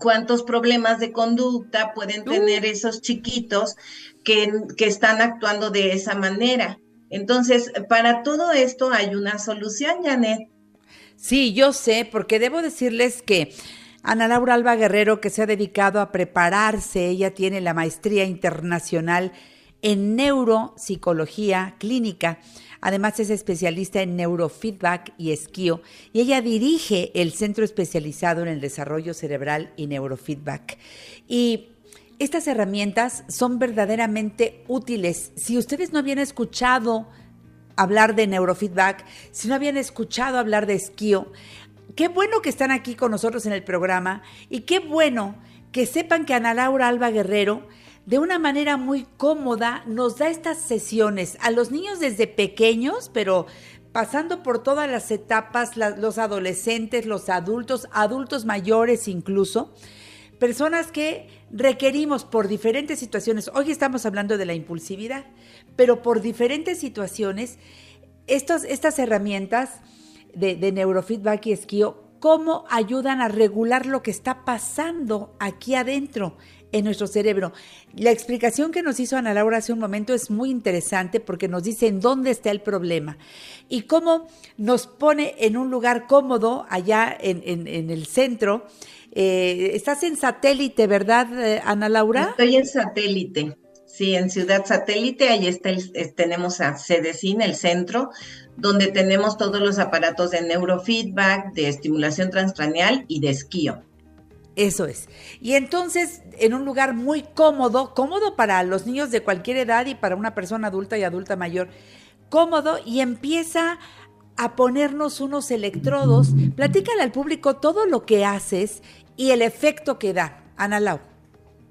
cuántos problemas de conducta pueden tener esos chiquitos que, que están actuando de esa manera. Entonces, para todo esto hay una solución, Janet. Sí, yo sé, porque debo decirles que Ana Laura Alba Guerrero, que se ha dedicado a prepararse, ella tiene la maestría internacional en neuropsicología clínica. Además es especialista en neurofeedback y esquío y ella dirige el centro especializado en el desarrollo cerebral y neurofeedback. Y estas herramientas son verdaderamente útiles. Si ustedes no habían escuchado hablar de neurofeedback, si no habían escuchado hablar de esquío, qué bueno que están aquí con nosotros en el programa y qué bueno que sepan que Ana Laura Alba Guerrero de una manera muy cómoda nos da estas sesiones a los niños desde pequeños, pero pasando por todas las etapas, los adolescentes, los adultos, adultos mayores incluso, personas que requerimos por diferentes situaciones, hoy estamos hablando de la impulsividad, pero por diferentes situaciones, estas herramientas de, neurofeedback y esquío, cómo ayudan a regular lo que está pasando aquí adentro en nuestro cerebro. La explicación que nos hizo Ana Laura hace un momento es muy interesante porque nos dice en dónde está el problema y cómo nos pone en un lugar cómodo allá en, el centro. Eh, estás en satélite, ¿verdad, eh, Ana Laura? Estoy en satélite. Sí, en Ciudad Satélite, ahí está tenemos a CEDECIN, el centro, donde tenemos todos los aparatos de neurofeedback, de estimulación transcranial y de esquío. Eso es. Y entonces, en un lugar muy cómodo, cómodo para los niños de cualquier edad y para una persona adulta y adulta mayor, cómodo y empieza a ponernos unos electrodos. Platícale al público todo lo que haces y el efecto que da. Ana Lau.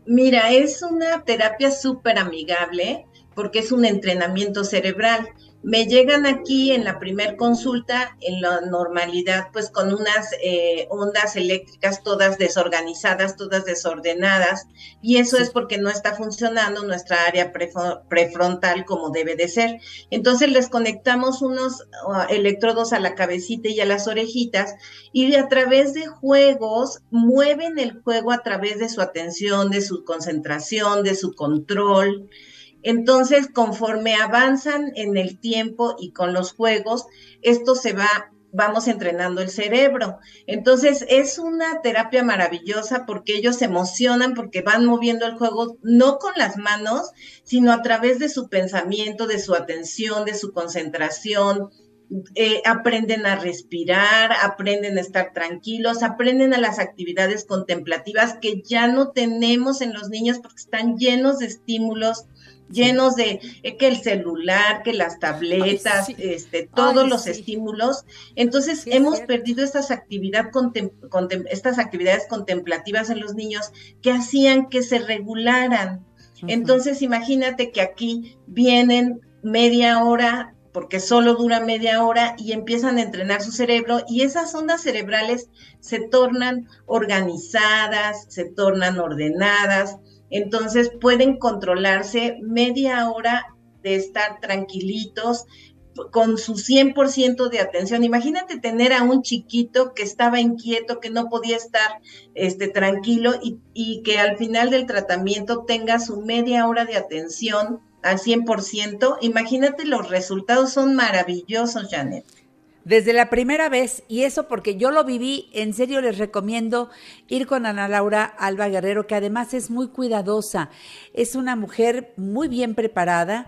Mira, es una terapia súper amigable porque es un entrenamiento cerebral me llegan aquí en la primer consulta, en la normalidad, pues con unas eh, ondas eléctricas todas desorganizadas, todas desordenadas, y eso es porque no está funcionando nuestra área prefrontal como debe de ser. Entonces les conectamos unos uh, electrodos a la cabecita y a las orejitas, y a través de juegos mueven el juego a través de su atención, de su concentración, de su control. Entonces, conforme avanzan en el tiempo y con los juegos, esto se va, vamos entrenando el cerebro. Entonces, es una terapia maravillosa porque ellos se emocionan porque van moviendo el juego no con las manos, sino a través de su pensamiento, de su atención, de su concentración, eh, aprenden a respirar, aprenden a estar tranquilos, aprenden a las actividades contemplativas que ya no tenemos en los niños porque están llenos de estímulos llenos de eh, que el celular, que las tabletas, este, todos los estímulos. Entonces hemos perdido estas, actividad estas actividades contemplativas en los niños que hacían que se regularan. Entonces imagínate que aquí vienen media hora porque solo dura media hora y empiezan a entrenar su cerebro y esas ondas cerebrales se tornan organizadas, se tornan ordenadas, entonces pueden controlarse media hora de estar tranquilitos, con su 100% de atención. Imagínate tener a un chiquito que estaba inquieto, que no podía estar este, tranquilo y, y que al final del tratamiento tenga su media hora de atención al 100%. Imagínate, los resultados son maravillosos, Janet. Desde la primera vez, y eso porque yo lo viví, en serio les recomiendo ir con Ana Laura Alba Guerrero, que además es muy cuidadosa, es una mujer muy bien preparada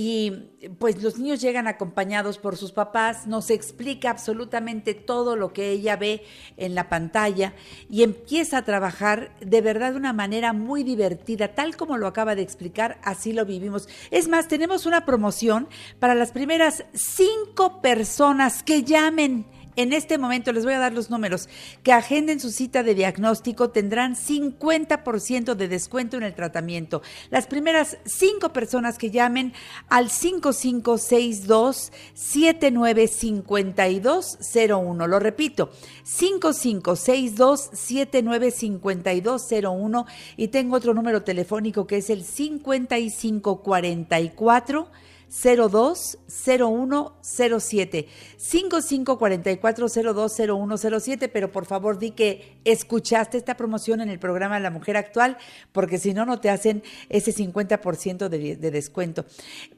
y pues los niños llegan acompañados por sus papás, nos explica absolutamente todo lo que ella ve en la pantalla y empieza a trabajar de verdad de una manera muy divertida, tal como lo acaba de explicar, así lo vivimos. Es más, tenemos una promoción para las primeras cinco personas que llamen en este momento les voy a dar los números, que agenden su cita de diagnóstico tendrán 50% de descuento en el tratamiento. Las primeras cinco personas que llamen al 5562-795201. Lo repito, 5562-795201 y tengo otro número telefónico que es el 5544 020107 5544020107, pero por favor di que escuchaste esta promoción en el programa La Mujer Actual, porque si no, no te hacen ese 50% de, de descuento.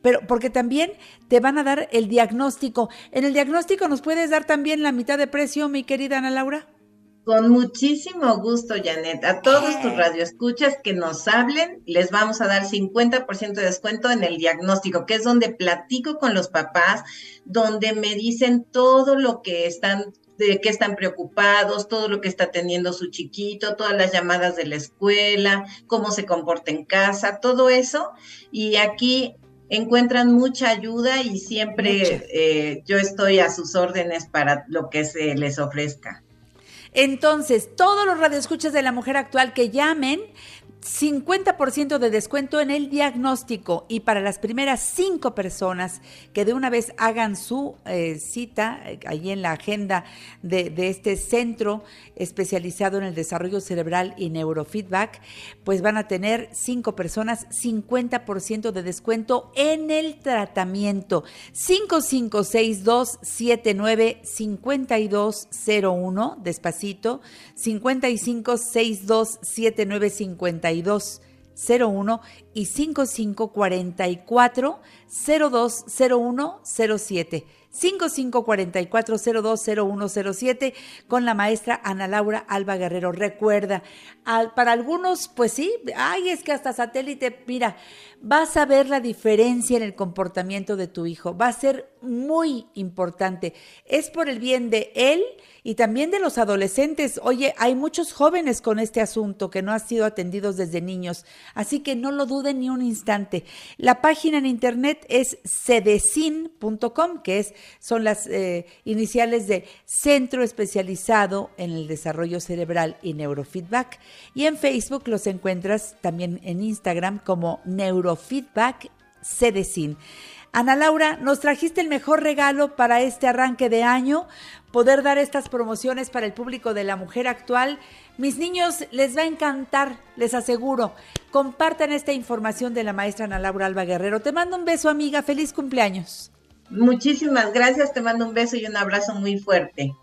Pero porque también te van a dar el diagnóstico. En el diagnóstico nos puedes dar también la mitad de precio, mi querida Ana Laura. Con muchísimo gusto, Janet. A todos tus radioescuchas que nos hablen, les vamos a dar 50% de descuento en el diagnóstico, que es donde platico con los papás, donde me dicen todo lo que están de qué están preocupados, todo lo que está teniendo su chiquito, todas las llamadas de la escuela, cómo se comporta en casa, todo eso. Y aquí encuentran mucha ayuda y siempre eh, yo estoy a sus órdenes para lo que se les ofrezca. Entonces, todos los radioescuchas de la mujer actual que llamen, 50% de descuento en el diagnóstico y para las primeras cinco personas que de una vez hagan su eh, cita eh, ahí en la agenda de, de, este centro especializado en el desarrollo cerebral y neurofeedback, pues van a tener cinco personas 50% de descuento en el tratamiento. 5562795201, despacito, 55627952 01 y 5544 020107. 5544-020107 con la maestra Ana Laura Alba Guerrero. Recuerda, para algunos, pues sí, ay, es que hasta satélite, mira, vas a ver la diferencia en el comportamiento de tu hijo. Va a ser muy importante. Es por el bien de él y también de los adolescentes. Oye, hay muchos jóvenes con este asunto que no han sido atendidos desde niños, así que no lo duden ni un instante. La página en internet es cedecin.com, que es, son las eh, iniciales de Centro Especializado en el Desarrollo Cerebral y Neurofeedback. Y en Facebook los encuentras también en Instagram como Neurofeedback Cedecin. Ana Laura, nos trajiste el mejor regalo para este arranque de año, poder dar estas promociones para el público de la mujer actual. Mis niños les va a encantar, les aseguro. Compartan esta información de la maestra Ana Laura Alba Guerrero. Te mando un beso, amiga. Feliz cumpleaños. Muchísimas gracias. Te mando un beso y un abrazo muy fuerte.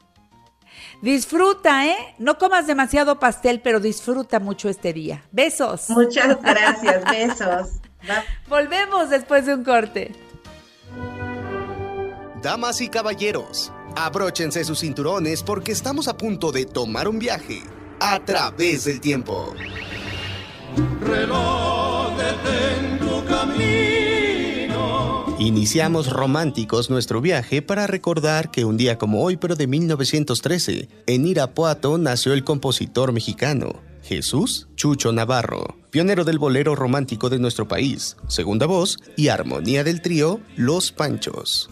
Disfruta, ¿eh? No comas demasiado pastel, pero disfruta mucho este día. Besos. Muchas gracias, besos. Volvemos después de un corte. Damas y caballeros, abróchense sus cinturones porque estamos a punto de tomar un viaje a través del tiempo. Reloj, detén tu camino. Iniciamos románticos nuestro viaje para recordar que un día como hoy, pero de 1913, en Irapuato nació el compositor mexicano Jesús Chucho Navarro, pionero del bolero romántico de nuestro país, segunda voz y armonía del trío Los Panchos.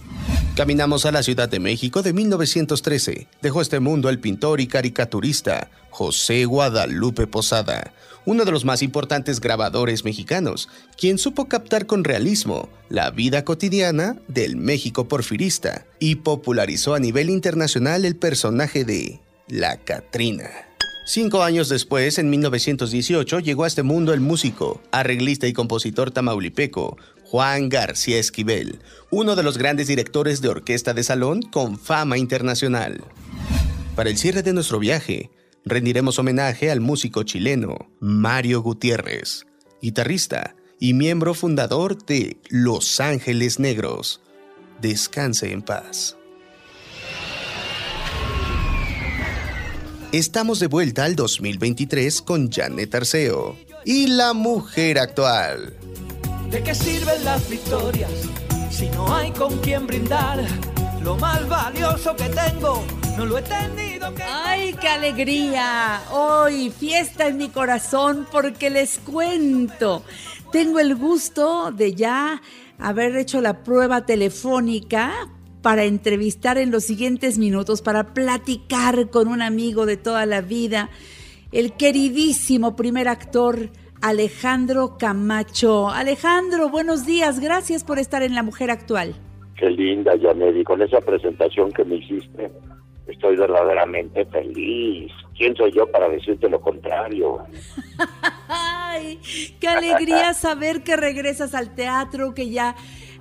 Caminamos a la Ciudad de México de 1913. Dejó este mundo el pintor y caricaturista José Guadalupe Posada, uno de los más importantes grabadores mexicanos, quien supo captar con realismo la vida cotidiana del México porfirista y popularizó a nivel internacional el personaje de La Catrina. Cinco años después, en 1918, llegó a este mundo el músico, arreglista y compositor tamaulipeco Juan García Esquivel, uno de los grandes directores de orquesta de salón con fama internacional. Para el cierre de nuestro viaje, rendiremos homenaje al músico chileno Mario Gutiérrez, guitarrista y miembro fundador de Los Ángeles Negros. Descanse en paz. Estamos de vuelta al 2023 con Janet Arceo y la mujer actual. ¿De qué sirven las victorias si no hay con quien brindar? Lo más valioso que tengo, no lo he tenido que... ¡Ay, qué alegría! Hoy, fiesta en mi corazón porque les cuento. Tengo el gusto de ya haber hecho la prueba telefónica para entrevistar en los siguientes minutos, para platicar con un amigo de toda la vida, el queridísimo primer actor Alejandro Camacho. Alejandro, buenos días, gracias por estar en La Mujer Actual. Qué linda, Janet, y con esa presentación que me hiciste, estoy verdaderamente feliz. ¿Quién soy yo para decirte lo contrario? Ay, qué alegría saber que regresas al teatro, que ya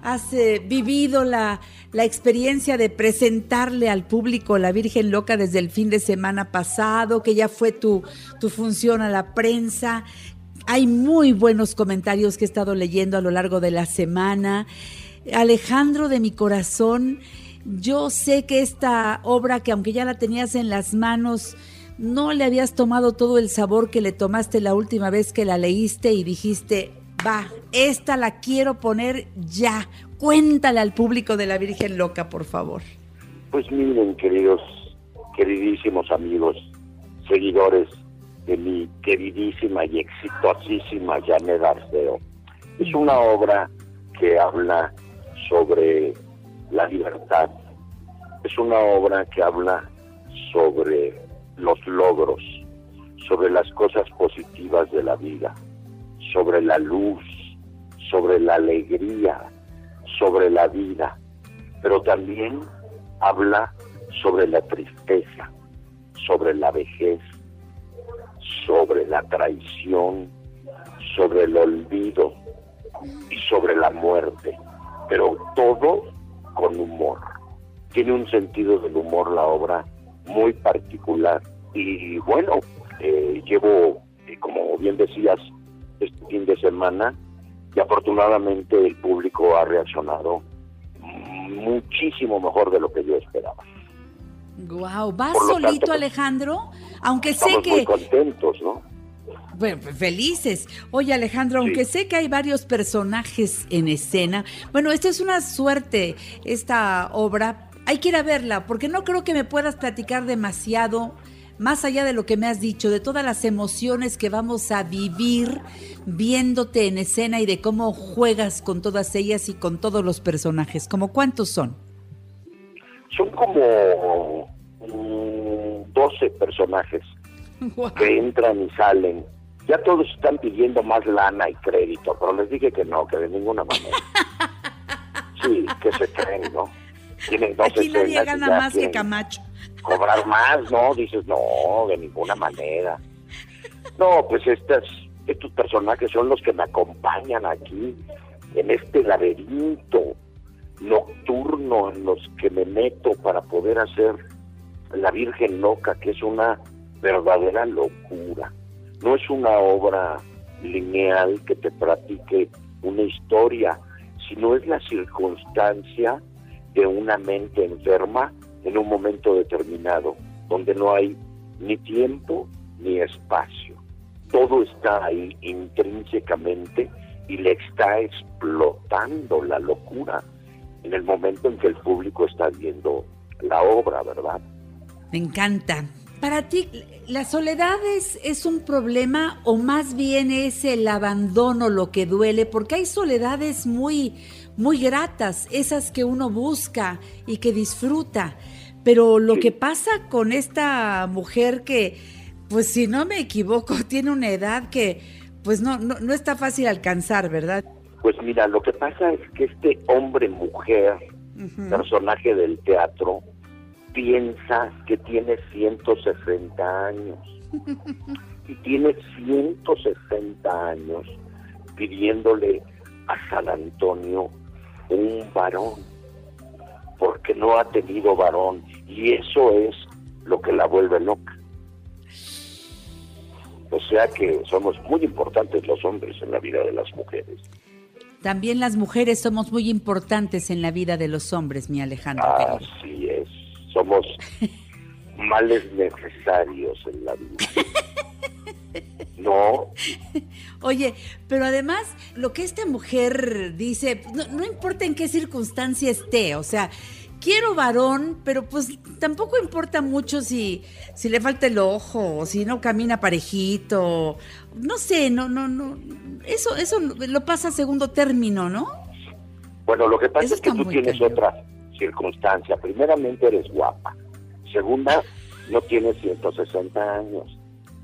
has eh, vivido la, la experiencia de presentarle al público La Virgen Loca desde el fin de semana pasado, que ya fue tu, tu función a la prensa. Hay muy buenos comentarios que he estado leyendo a lo largo de la semana. Alejandro de mi corazón, yo sé que esta obra, que aunque ya la tenías en las manos, no le habías tomado todo el sabor que le tomaste la última vez que la leíste y dijiste, va, esta la quiero poner ya. Cuéntale al público de la Virgen Loca, por favor. Pues miren, queridos, queridísimos amigos, seguidores de mi queridísima y exitosísima Janet Arceo. Es una obra que habla sobre la libertad. Es una obra que habla sobre los logros, sobre las cosas positivas de la vida, sobre la luz, sobre la alegría, sobre la vida, pero también habla sobre la tristeza, sobre la vejez, sobre la traición, sobre el olvido y sobre la muerte, pero todo con humor. Tiene un sentido del humor la obra muy particular y bueno, eh, llevo, eh, como bien decías, este fin de semana y afortunadamente el público ha reaccionado muchísimo mejor de lo que yo esperaba. Wow, ¿vas solito pues, Alejandro? Aunque sé que muy contentos, ¿no? Bueno, felices. Oye, Alejandro, aunque sé que hay varios personajes en escena, bueno, esta es una suerte, esta obra. Hay que ir a verla, porque no creo que me puedas platicar demasiado, más allá de lo que me has dicho, de todas las emociones que vamos a vivir viéndote en escena y de cómo juegas con todas ellas y con todos los personajes. ¿Cómo cuántos son? Son como mm, 12 personajes que entran y salen. Ya todos están pidiendo más lana y crédito, pero les dije que no, que de ninguna manera. Sí, que se creen, ¿no? Tienen Aquí nadie gana más que Camacho. Cobrar más, ¿no? Dices, no, de ninguna manera. No, pues estas, estos personajes son los que me acompañan aquí, en este laberinto nocturno en los que me meto para poder hacer La Virgen Loca, que es una verdadera locura. No es una obra lineal que te platique una historia, sino es la circunstancia de una mente enferma en un momento determinado, donde no hay ni tiempo ni espacio. Todo está ahí intrínsecamente y le está explotando la locura en el momento en que el público está viendo la obra, ¿verdad? Me encanta. Para ti, ¿la soledad es, es, un problema o más bien es el abandono lo que duele? Porque hay soledades muy, muy gratas, esas que uno busca y que disfruta. Pero lo que pasa con esta mujer que, pues si no me equivoco, tiene una edad que pues no, no, no está fácil alcanzar, ¿verdad? Pues mira, lo que pasa es que este hombre-mujer, uh -huh. personaje del teatro, piensa que tiene 160 años. Y tiene 160 años pidiéndole a San Antonio un varón, porque no ha tenido varón. Y eso es lo que la vuelve loca. O sea que somos muy importantes los hombres en la vida de las mujeres. También las mujeres somos muy importantes en la vida de los hombres, mi Alejandro. querido. Así es, somos males necesarios en la vida. No, Oye, pero además lo que esta mujer dice, no, no importa en qué circunstancia esté, o sea, quiero varón, pero pues tampoco importa mucho si, si le falta el ojo, o si no camina parejito, no sé, no, no, no, eso, eso lo pasa a segundo término, ¿no? bueno, lo que pasa Eso es que tú tienes cañón. otra circunstancia. Primeramente eres guapa. Segunda, no tienes 160 años.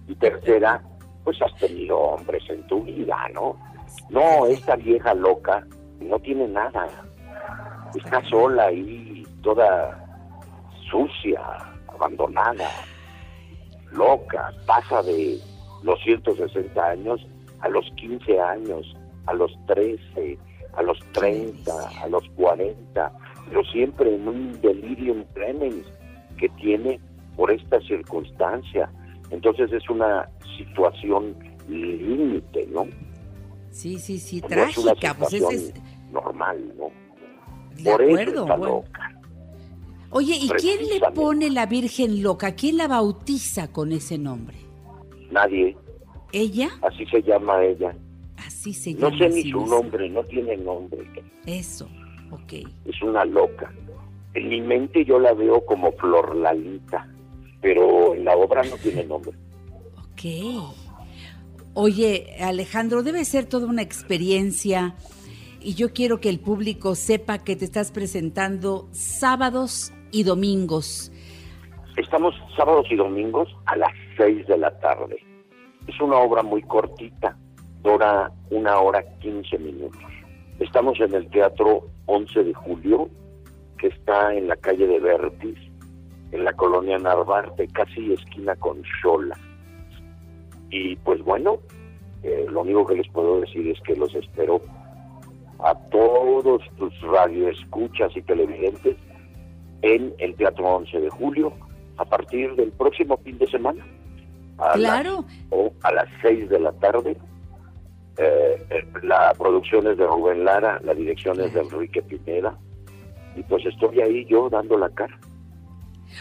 Y tercera, pues has tenido hombres en tu vida, ¿no? No, esta vieja loca no tiene nada. Está sola ahí, toda sucia, abandonada, loca. Pasa de los 160 años a los 15 años, a los 13, a los 30, a los 40, pero siempre en un delirium tremens que tiene por esta circunstancia. Entonces es una situación límite, ¿no? Sí, sí, sí, No es una trágica, pues es, normal, ¿no? de por eso acuerdo, está bueno. loca. Oye, ¿y quién le pone la Virgen loca? ¿Quién la bautiza con ese nombre? Nadie, ¿Ella? así se llama ella. Así se No llama. sé a ni su nombre, no tiene nombre. Eso, ok. Es una loca. En mi mente yo la veo como Flor Lalita, pero en la obra no tiene nombre. Ok. Oye, Alejandro, debe ser toda una experiencia y yo quiero que el público sepa que te estás presentando sábados y domingos. Estamos sábados y domingos a las 6 de la tarde. Es una obra muy cortita, dura una hora 15 minutos. Estamos en el Teatro 11 de Julio, que está en la calle de Vertis, en la colonia Narvarte, casi esquina con Xola. Y pues bueno, eh, lo único que les puedo decir es que los espero a todos tus radioescuchas y televidentes en el Teatro 11 de Julio a partir del próximo fin de semana. A Claro. las- o a las 6 de la tarde. Eh, eh, la producción es de Rubén Lara, la dirección es de Enrique Pineda. Y pues estoy ahí yo dando la cara.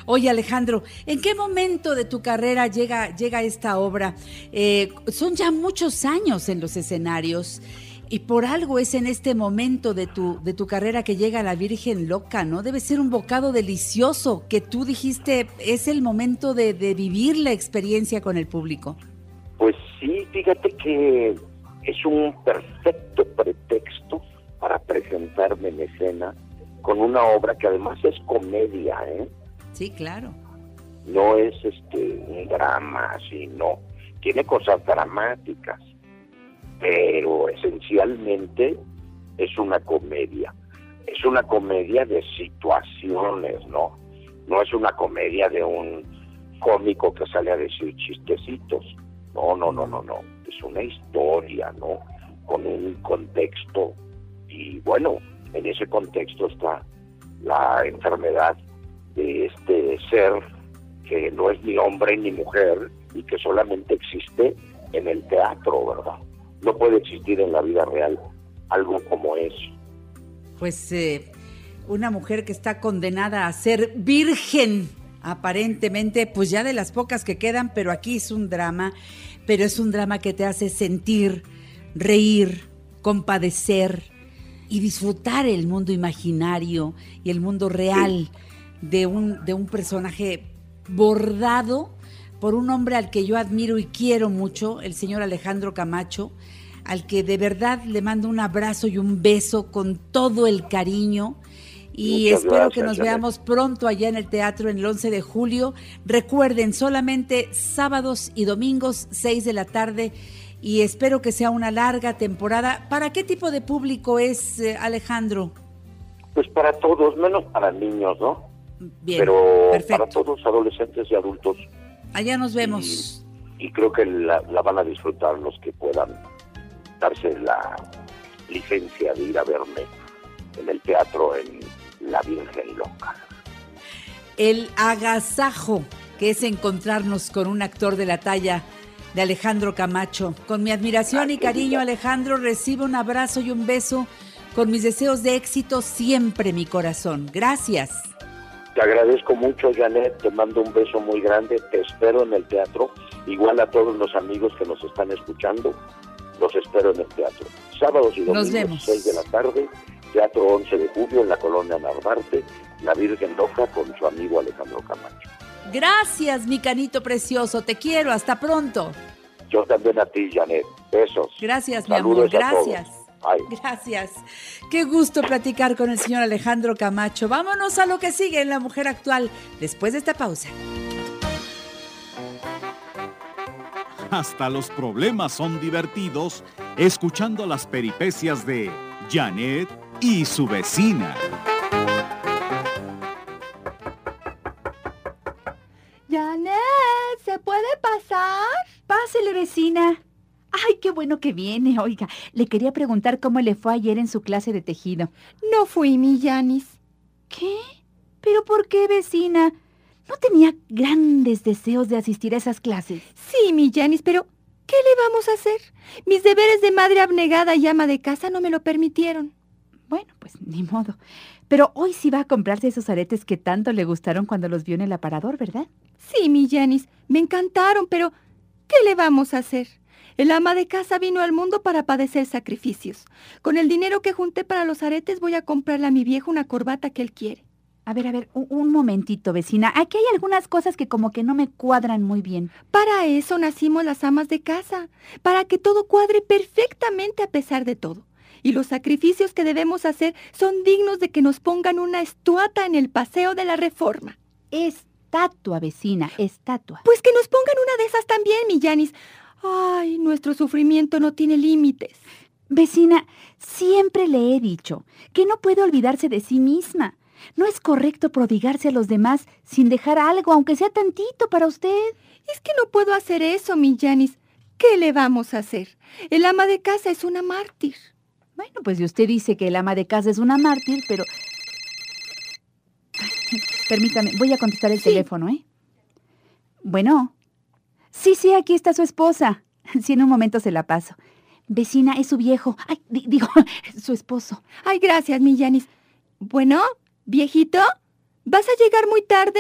Oye, Alejandro, ¿en qué momento de tu carrera llega, llega esta obra? Eh, son ya muchos años en los escenarios y por algo es en este momento de tu, de tu carrera que llega la Virgen Loca, ¿no? Debe ser un bocado delicioso que tú dijiste es el momento de, de vivir la experiencia con el público. Pues sí, fíjate que es un perfecto pretexto para presentarme en escena con una obra que además es comedia, ¿eh? Sí, claro. no es este un drama, sino tiene cosas dramáticas, pero esencialmente es una comedia. Es una comedia de situaciones, ¿no? No es una comedia de un cómico que sale a decir chistecitos. No, no, no, no, no. Es una historia, ¿no? Con un contexto. Y bueno, en ese contexto está la enfermedad de este ser que no es ni hombre ni mujer y que solamente existe en el teatro, ¿verdad? No puede existir en la vida real algo como eso. Pues eh, una mujer que está condenada a ser virgen, aparentemente, pues ya de las pocas que quedan, pero aquí es un drama, pero es un drama que te hace sentir, reír, compadecer y disfrutar el mundo imaginario y el mundo real de un, de un personaje bordado por un hombre al que yo admiro y quiero mucho, el señor Alejandro Camacho, al que de verdad le mando un abrazo y un beso con todo el cariño. Y Muchas espero gracias, que nos veamos pronto allá en el teatro en el 11 de julio. Recuerden, solamente sábados y domingos, 6 de la tarde. Y espero que sea una larga temporada. ¿Para qué tipo de público es, eh, Alejandro? Pues para todos, menos para niños, ¿no? Bien, pero perfecto. para todos, adolescentes y adultos, Allá nos vemos. y creo que la, la van a disfrutar los que puedan darse la licencia de ir a verme en el teatro en La Virgen Loca. El agasajo, que es encontrarnos con un actor de la talla de Alejandro Camacho. Con mi admiración y cariño, Alejandro, recibe un abrazo y un beso. Con mis deseos de éxito siempre, mi corazón. Gracias. Te agradezco mucho, Janet, te mando un beso muy grande, te espero en el teatro, igual a todos los amigos que nos están escuchando, los espero en el teatro. Sábados y domingos, vemos. 6 de la tarde, Teatro 11 de Julio en la colonia Narvarte, La Virgen Loca con su amigo Alejandro Camacho. Gracias, mi canito precioso. Te quiero. Hasta pronto. Yo también a ti, Janet. Besos. Gracias, mi amor. Gracias. Gracias. Qué gusto platicar con el señor Alejandro Camacho. Vámonos a lo que sigue en La Mujer Actual después de esta pausa. Hasta los problemas son divertidos escuchando las peripecias de Janet y su vecina. Janet, ¿se puede pasar? Pásele, vecina. Ay, qué bueno que viene. Oiga, le quería preguntar cómo le fue ayer en su clase de tejido. No fui, mi Janis. ¿Qué? ¿Pero por qué, vecina? ¿No tenía grandes deseos de asistir a esas clases? Sí, mi Janis, pero ¿qué le vamos a hacer? Mis deberes de madre abnegada y ama de casa no me lo permitieron. Bueno, pues ni modo. Pero hoy sí va a comprarse esos aretes que tanto le gustaron cuando los vio en el aparador, ¿verdad? Sí, mi Janis, me encantaron, pero ¿qué le vamos a hacer? El ama de casa vino al mundo para padecer sacrificios. Con el dinero que junté para los aretes voy a comprarle a mi viejo una corbata que él quiere. A ver, a ver, un, un momentito, vecina. Aquí hay algunas cosas que como que no me cuadran muy bien. Para eso nacimos las amas de casa, para que todo cuadre perfectamente a pesar de todo. Y los sacrificios que debemos hacer son dignos de que nos pongan una estuata en el paseo de la reforma. Estatua, vecina, estatua. Pues que nos pongan una de esas también, mi. Ay, nuestro sufrimiento no tiene límites. Vecina, siempre le he dicho que no puede olvidarse de sí misma. No es correcto prodigarse a los demás sin dejar algo, aunque sea tantito para usted. Es que no puedo hacer eso, mi Janis. ¿Qué le vamos a hacer? El ama de casa es una mártir. Bueno, pues si usted dice que el ama de casa es una mártir, pero... Permítame, voy a contestar el teléfono, ¿eh? Bueno. Sí, sí, aquí está su esposa. Sí, en un momento se la paso. Vecina, es su viejo. Ay, di- digo, su esposo. Ay, gracias, mi Janis. Bueno, viejito, ¿vas a llegar muy tarde?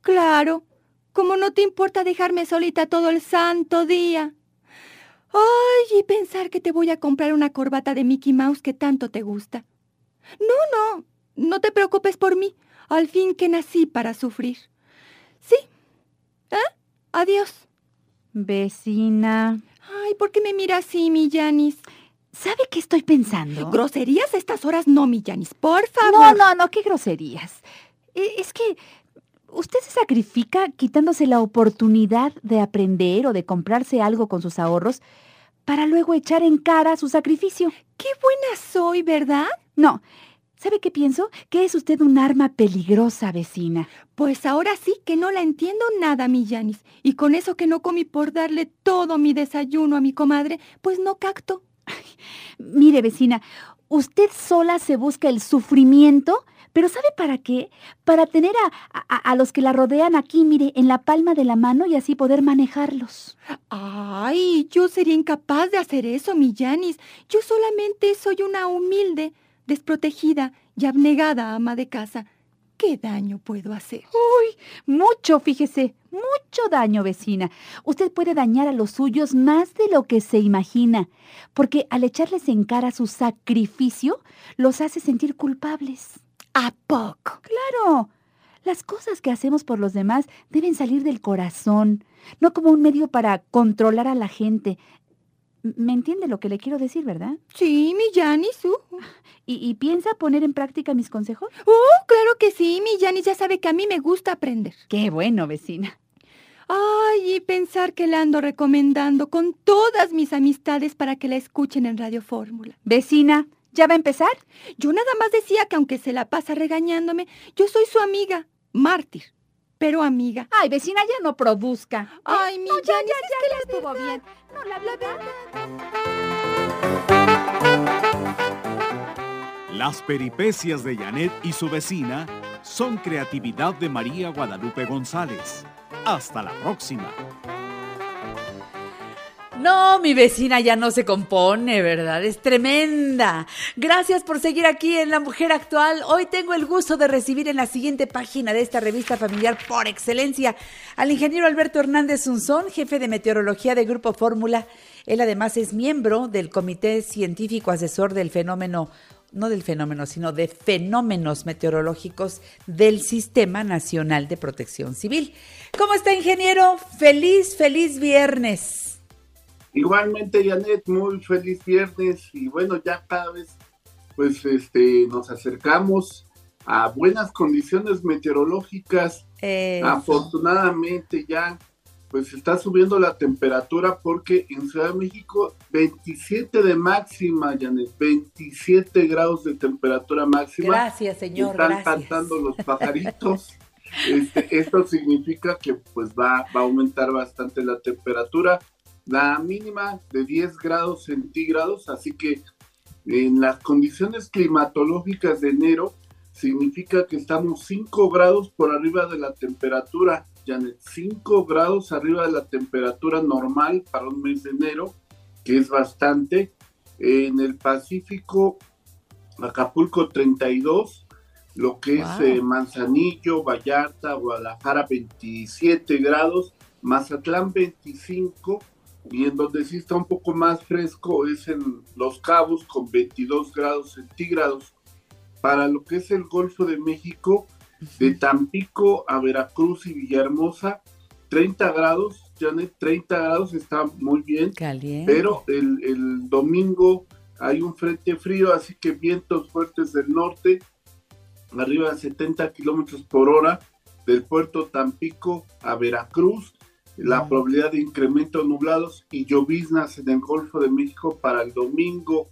Claro. Como no te importa dejarme solita todo el santo día. Ay, y pensar que te voy a comprar una corbata de Mickey Mouse que tanto te gusta. No, no, no te preocupes por mí. Al fin que nací para sufrir. Sí. ¿Eh? Adiós. Vecina. Ay, ¿por qué me mira así, mi Janis? ¿Sabe qué estoy pensando? Groserías a estas horas no, mi Janis, por favor. No, no, no, qué groserías. E- Es que usted se sacrifica quitándose la oportunidad de aprender o de comprarse algo con sus ahorros para luego echar en cara su sacrificio. Qué buena soy, ¿verdad? No. ¿Sabe qué pienso? Que es usted un arma peligrosa, vecina. Pues ahora sí que no la entiendo nada, mi Janis. Y con eso que no comí por darle todo mi desayuno a mi comadre, pues no cacto. Mire, vecina, usted sola se busca el sufrimiento, pero ¿sabe para qué? Para tener a, a- a los que la rodean aquí, mire, en la palma de la mano y así poder manejarlos. Ay, yo sería incapaz de hacer eso, mi Janis. Yo solamente soy una humilde, desprotegida y abnegada ama de casa. ¿Qué daño puedo hacer? Uy, mucho, fíjese, mucho daño, vecina. Usted puede dañar a los suyos más de lo que se imagina, porque al echarles en cara su sacrificio, los hace sentir culpables. ¿A poco? Claro. Las cosas que hacemos por los demás deben salir del corazón, no como un medio para controlar a la gente. ¿Me entiende lo que le quiero decir, verdad? Sí, mi Janis. uh. ¿Y, y piensa poner en práctica mis consejos? Oh, claro que sí, mi Janis ya sabe que a mí me gusta aprender. Qué bueno, vecina. Ay, y pensar que la ando recomendando con todas mis amistades para que la escuchen en Radio Fórmula. Vecina, ¿ya va a empezar? Yo nada más decía que aunque se la pasa regañándome, yo soy su amiga. mártir. Pero amiga. Ay, vecina, ya no produzca. ¿eh? Ay, mi no, ya, Janis, ya, es ya, que ya la estuvo verdad- bien. No, la verdad. Las peripecias de Janet y su vecina son creatividad de María Guadalupe González. Hasta la próxima. No, mi vecina ya no se compone, ¿verdad? Es tremenda. Gracias por seguir aquí en La Mujer Actual. Hoy tengo el gusto de recibir en la siguiente página de esta revista familiar por excelencia al ingeniero Alberto Hernández Unzón, jefe de meteorología de Grupo Fórmula. Él además es miembro del Comité Científico Asesor del Fenómeno, no del fenómeno, sino de fenómenos meteorológicos del Sistema Nacional de Protección Civil. ¿Cómo está, ingeniero? Feliz, feliz viernes. Igualmente, Janet, muy feliz viernes y bueno, ya cada vez pues este nos acercamos a buenas condiciones meteorológicas. Eso. Afortunadamente ya pues está subiendo la temperatura porque en Ciudad de México 27 de máxima, Janet, 27 grados de temperatura máxima. Gracias, señor, Están gracias. cantando los pajaritos. Este, esto significa que pues va, va a aumentar bastante la temperatura. La mínima de 10 grados centígrados, así que en las condiciones climatológicas de enero significa que estamos 5 grados por arriba de la temperatura, Janet, 5 grados arriba de la temperatura normal para un mes de enero, que es bastante. En el Pacífico, Acapulco 32, lo que es eh, Manzanillo, Vallarta, Guadalajara 27 grados, Mazatlán 25 y en donde sí está un poco más fresco es en Los Cabos con 22 grados centígrados. Para lo que es el Golfo de México, de Tampico a Veracruz y Villahermosa, 30 grados, Janet, 30 grados está muy bien. Caliente. Pero el, el domingo hay un frente frío, así que vientos fuertes del norte, arriba de 70 kilómetros por hora, del puerto Tampico a Veracruz, la probabilidad de incremento nublados y lloviznas en el Golfo de México para el domingo.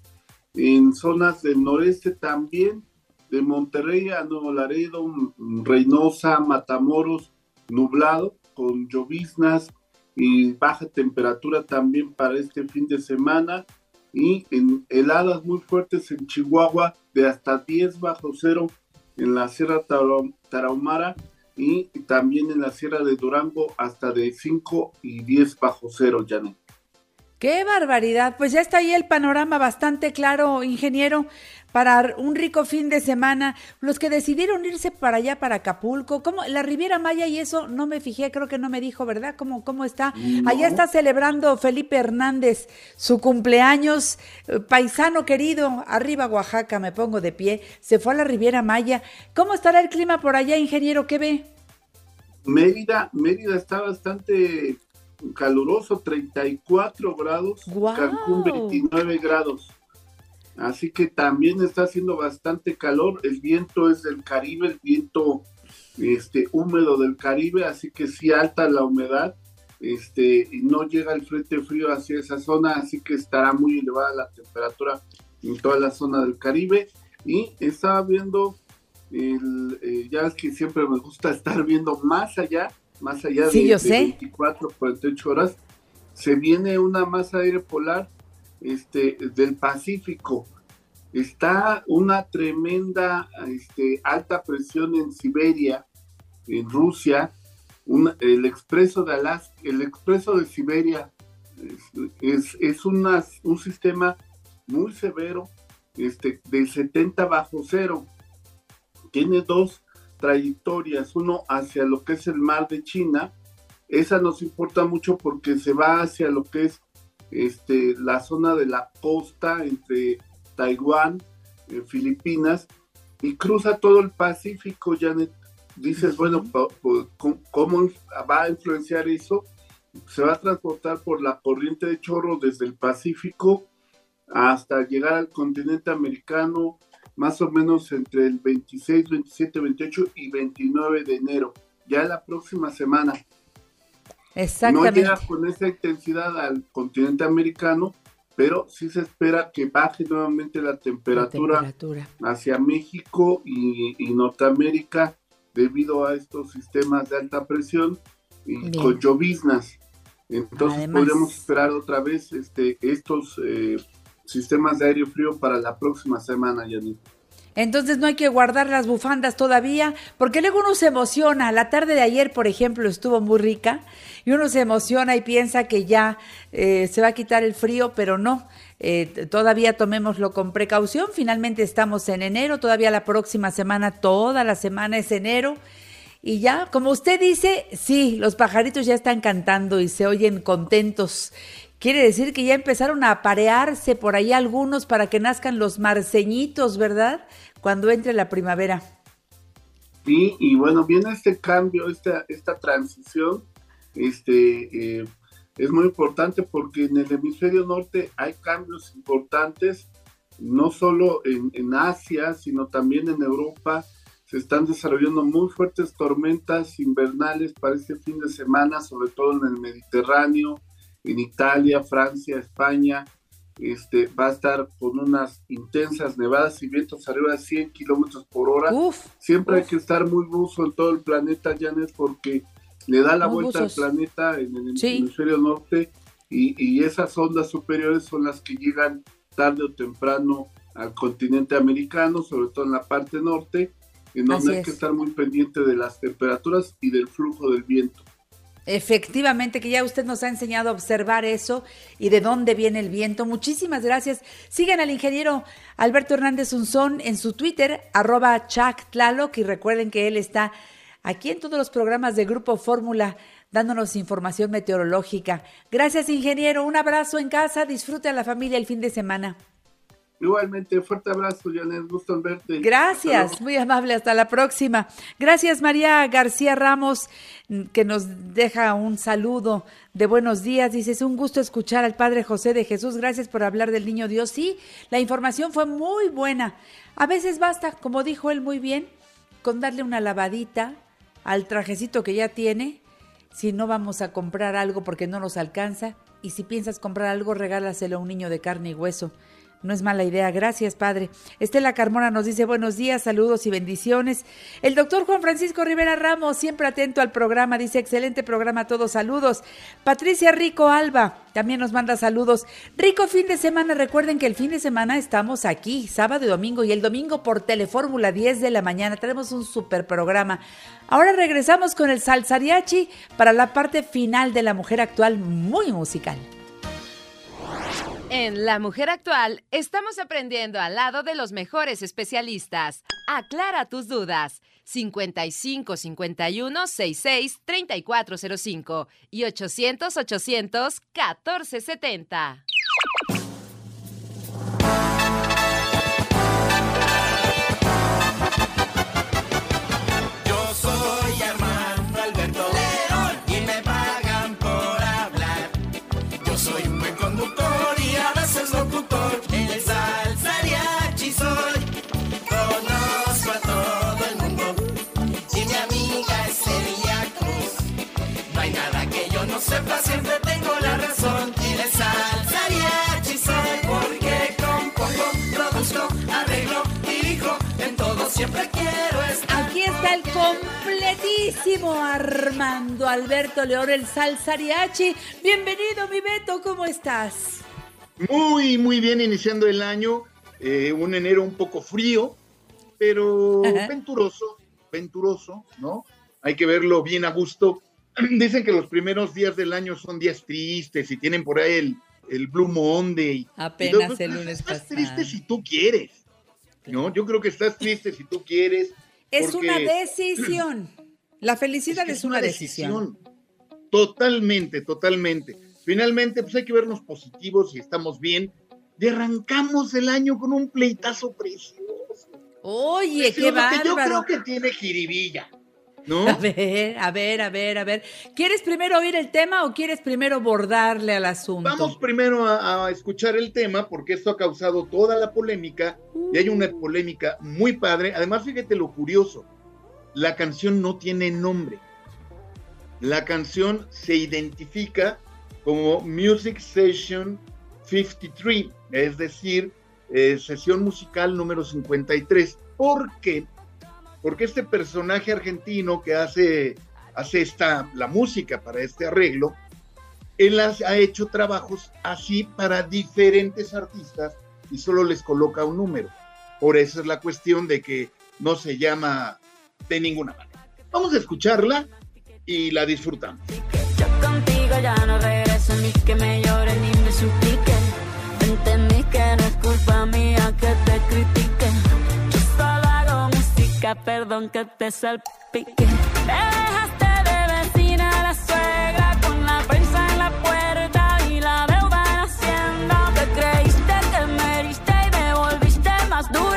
En zonas del noreste también, de Monterrey a Nuevo Laredo, Reynosa, Matamoros, nublado, con lloviznas y baja temperatura también para este fin de semana. Y en heladas muy fuertes en Chihuahua, de hasta 10 bajo cero en la Sierra Tara- Tarahumara y también en la Sierra de Durango hasta de 5 y 10 bajo cero, Janet. ¡Qué barbaridad! Pues ya está ahí el panorama bastante claro, ingeniero, para un rico fin de semana. Los que decidieron irse para allá, para Acapulco, ¿cómo? La Riviera Maya y eso no me fijé, creo que no me dijo, ¿verdad? ¿Cómo, cómo está? No. Allá está celebrando Felipe Hernández su cumpleaños. Eh, Paisano querido, arriba Oaxaca, me pongo de pie. Se fue a la Riviera Maya. ¿Cómo estará el clima por allá, ingeniero? ¿Qué ve? Mérida, Mérida está bastante caluroso, 34 grados. Cancún 29 grados. Así que también está haciendo bastante calor. El viento es del Caribe, el viento este, húmedo del Caribe, así que sí alta la humedad. Este, y no llega el frente frío hacia esa zona, así que estará muy elevada la temperatura en toda la zona del Caribe. Y estaba viendo, el, eh, ya es que siempre me gusta estar viendo más allá, más allá Sí, de, yo de sé. 24, 48 horas, se viene una masa de aire polar este, del Pacífico. Está una tremenda este, alta presión en Siberia, en Rusia, un- el expreso de Alaska, el expreso de Siberia es, es, es una- un sistema muy severo, este, de 70 bajo cero. Tiene dos trayectorias, uno hacia lo que es el mar de China, esa nos importa mucho porque se va hacia lo que es este, la zona de la costa entre Taiwán, eh, Filipinas, y cruza todo el Pacífico, Janet. Dices, bueno, po- po- ¿cómo, cómo va a influenciar eso? Se va a transportar por la corriente de chorro desde el Pacífico hasta llegar al continente americano, más o menos entre el 26, 27, 28 y 29 de enero, ya la próxima semana. No Exactamente. llega con esa intensidad al continente americano, pero sí se espera que baje nuevamente la temperatura, temperatura. hacia México y, y Norteamérica debido a estos sistemas de alta presión y Bien. con lloviznas. Entonces Además. podríamos esperar otra vez este, estos eh, sistemas de aire frío para la próxima semana, Yanni. Entonces no hay que guardar las bufandas todavía, porque luego uno se emociona. La tarde de ayer, por ejemplo, estuvo muy rica y uno se emociona y piensa que ya eh, se va a quitar el frío, pero no. Eh, todavía tomémoslo con precaución. Finalmente estamos en enero, todavía la próxima semana, toda la semana es enero. Y ya, como usted dice, sí, los pajaritos ya están cantando y se oyen contentos. Quiere decir que ya empezaron a aparearse por ahí algunos para que nazcan los marceñitos, ¿verdad? Cuando entre la primavera. Sí, y bueno, viene este cambio, esta, esta transición, este, eh, es muy importante porque en el hemisferio norte hay cambios importantes, no solo en, en Asia, sino también en Europa. Se están desarrollando muy fuertes tormentas invernales para este fin de semana, sobre todo en el Mediterráneo, en Italia, Francia, España. Este, va a estar con unas intensas nevadas y vientos arriba de 100 kilómetros por hora. Siempre hay que estar muy buzo en todo el planeta, Janet, porque le da la Muy vuelta buzos. al planeta en el Sí. hemisferio norte y, y esas ondas superiores son las que llegan tarde o temprano al continente americano, sobre todo en la parte norte, en donde Así hay que es. estar muy pendiente de las temperaturas y del flujo del viento. Efectivamente, que ya usted nos ha enseñado a observar eso y de dónde viene el viento. Muchísimas gracias. Sigan al ingeniero Alberto Hernández Unzón en su Twitter, arroba Chuck Tlaloc, y recuerden que él está aquí en todos los programas de Grupo Fórmula dándonos información meteorológica. Gracias, ingeniero. Un abrazo en casa. Disfrute a la familia el fin de semana. Igualmente, fuerte abrazo, Janet, gusto en verte. Gracias, muy amable, hasta la próxima. Gracias María García Ramos, que nos deja un saludo de buenos días. Dice, es un gusto escuchar al Padre José de Jesús. Gracias por hablar del niño Dios. Sí, la información fue muy buena. A veces basta, como dijo él muy bien, con darle una lavadita al trajecito que ya tiene. Si no vamos a comprar algo porque no nos alcanza. Y si piensas comprar algo, regálaselo a un niño de carne y hueso. No es mala idea. Gracias, padre. Estela Carmona nos dice buenos días, saludos y bendiciones. El doctor Juan Francisco Rivera Ramos, siempre atento al programa, dice excelente programa, todos saludos. Patricia Rico Alba también nos manda saludos. Rico fin de semana. Recuerden que el fin de semana estamos aquí, sábado y domingo, y el domingo por Telefórmula 10 de la mañana. Tenemos un super programa. Ahora regresamos con el salsariachi para la parte final de la mujer actual, muy musical. En La Mujer Actual estamos aprendiendo al lado de los mejores especialistas. Aclara tus dudas. 55 51 66 3405 y 800 800 1470. Completísimo Armando Alberto León, el salsariachi. Bienvenido, mi Beto, ¿cómo estás? Muy, muy bien iniciando el año. eh, un enero un poco frío, pero Ajá. venturoso, venturoso, ¿no? Hay que verlo bien a gusto. Dicen que los primeros días del año son días tristes y tienen por ahí el, el Blue Monday. Apenas el lunes Estás pasado. triste si tú quieres, ¿no? Yo creo que estás triste si tú quieres. Es porque- una decisión. La felicidad es, una, decisión. Totalmente, totalmente. Finalmente, pues hay que vernos positivos y estamos bien. Y arrancamos el año con un pleitazo precioso. Oye, qué Precioso, que Yo bárbaro. creo que tiene jiribilla, ¿no? A ver, a ver, a ver, a ver. ¿Quieres primero oír el tema o quieres primero bordarle al asunto? Vamos primero a, a escuchar el tema porque esto ha causado toda la polémica y hay una polémica muy padre. Además, fíjate lo curioso, la canción no tiene nombre. La canción se identifica como Music Session 53, es decir, eh, sesión musical número 53, porque porque este personaje argentino que hace, hace esta, la música para este arreglo, él has- ha hecho trabajos así para diferentes artistas y solo les coloca un número. Por eso es la cuestión de que no se llama de ninguna manera. Vamos a escucharla y la disfrutamos. Contigo ya no regreso ni que me ni me. Entendí que no culpa mía que te critiquen. Perdón que te salpique. Dejaste de vecina la suegra con la prensa en la puerta y la deuda en Hacienda. Te creíste que me heriste y me volviste más dura.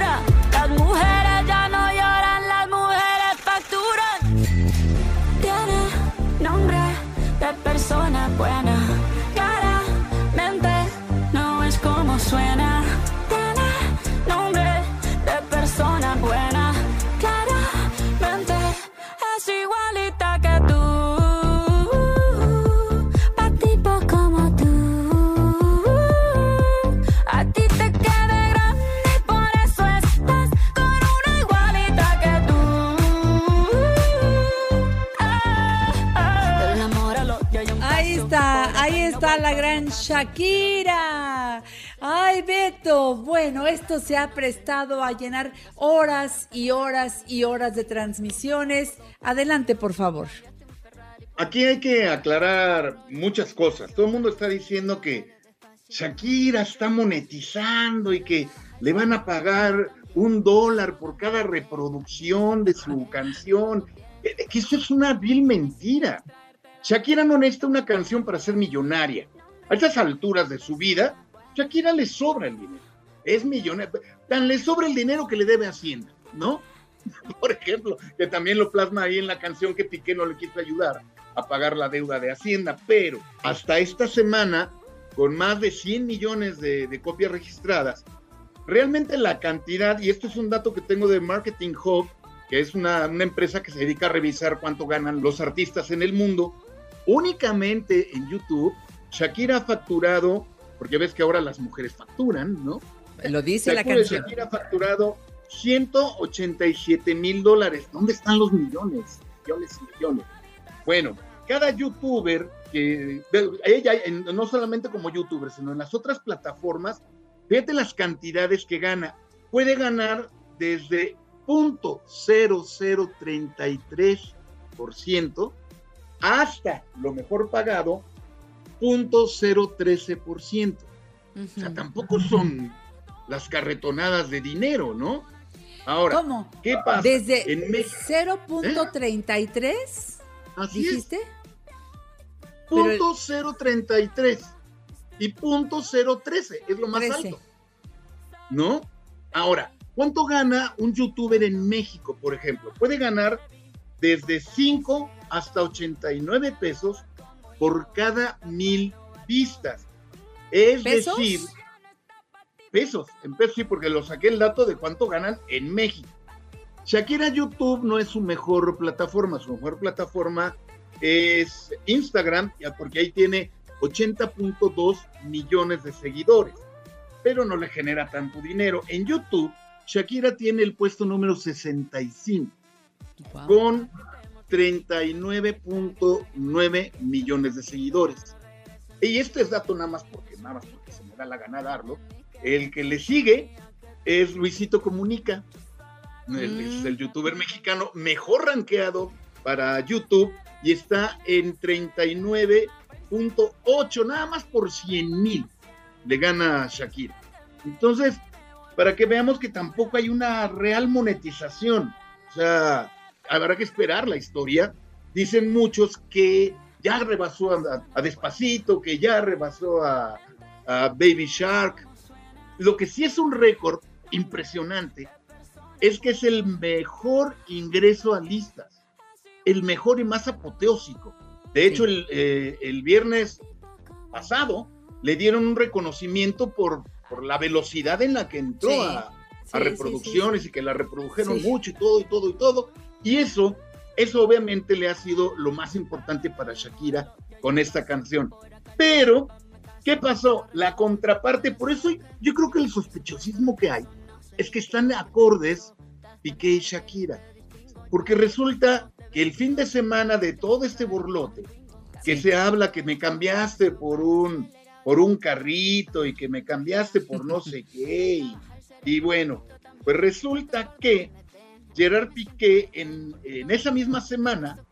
Shakira. Ay, Beto, bueno, esto se ha prestado a llenar horas y horas y horas de transmisiones. Adelante, por favor. Aquí hay que aclarar muchas cosas. Todo el mundo está diciendo que Shakira está monetizando y que le van a pagar un dólar por cada reproducción de su canción. Eh, Que eso es una vil mentira. Shakira no necesita una canción para ser millonaria. A estas alturas de su vida, Shakira le sobra el dinero. Es millonaria. Tan le sobra el dinero que le debe Hacienda, ¿no? Por ejemplo, que también lo plasma ahí en la canción que Piqué no le quiso ayudar a pagar la deuda de Hacienda. Pero hasta esta semana, con más de 100 millones de, de copias registradas, realmente la cantidad, y esto es un dato que tengo de Marketing Hub, que es una, una empresa que se dedica a revisar cuánto ganan los artistas en el mundo, únicamente en YouTube, Shakira ha facturado, porque ves que ahora las mujeres facturan, ¿no? Lo dice la canción. Shakira ha facturado 187 mil dólares. ¿Dónde están los millones? Millones y millones. Bueno, cada youtuber que ella no solamente como youtuber, sino en las otras plataformas, fíjate las cantidades que gana. Puede ganar desde 0.0033% hasta lo mejor pagado 0.013%. O sea, tampoco son las carretonadas de dinero, ¿no? Ahora, ¿Cómo? ¿qué pasa? Desde En México, 0.33, Así dijiste. punto 033 y punto 013 es lo más 13. alto. ¿No? Ahora, ¿cuánto gana un youtuber en México, por ejemplo? Puede ganar desde 5 hasta 89 pesos por cada mil vistas. Es ¿Pesos? decir, pesos, en pesos sí, porque lo saqué el dato de cuánto ganan en México. Shakira YouTube no es su mejor plataforma, su mejor plataforma es Instagram, porque ahí tiene 80.2 millones de seguidores, pero no le genera tanto dinero. En YouTube, Shakira tiene el puesto número 65 con 39.9 millones de seguidores. Y este es dato nada más porque nada más porque se me da la gana darlo. El que le sigue es Luisito Comunica, el, es el youtuber mexicano mejor rankeado para YouTube y está en 39.8, nada más por 100 mil le gana a Shakira. Entonces, para que veamos que tampoco hay una real monetización, o sea, habrá que esperar la historia. Dicen muchos que ya rebasó a, a Despacito, que ya rebasó a, a Baby Shark. Lo que sí es un récord impresionante es que es el mejor ingreso a listas, el mejor y más apoteósico. De hecho, el, eh, el viernes pasado le dieron un reconocimiento por, por la velocidad en la que entró Sí. a, Sí, reproducciones sí, y que la reprodujeron mucho y todo y todo y todo. Y eso, eso obviamente le ha sido lo más importante para Shakira con esta canción. Pero, ¿qué pasó? La contraparte, por eso yo creo que el sospechosismo que hay es que están acordes Piqué y Shakira. porque resulta que el fin de semana de todo este burlote, que se habla que me cambiaste por un, por un carrito y que me cambiaste por no sé qué, y, y bueno, pues resulta que Gerard Piqué en, esa misma semana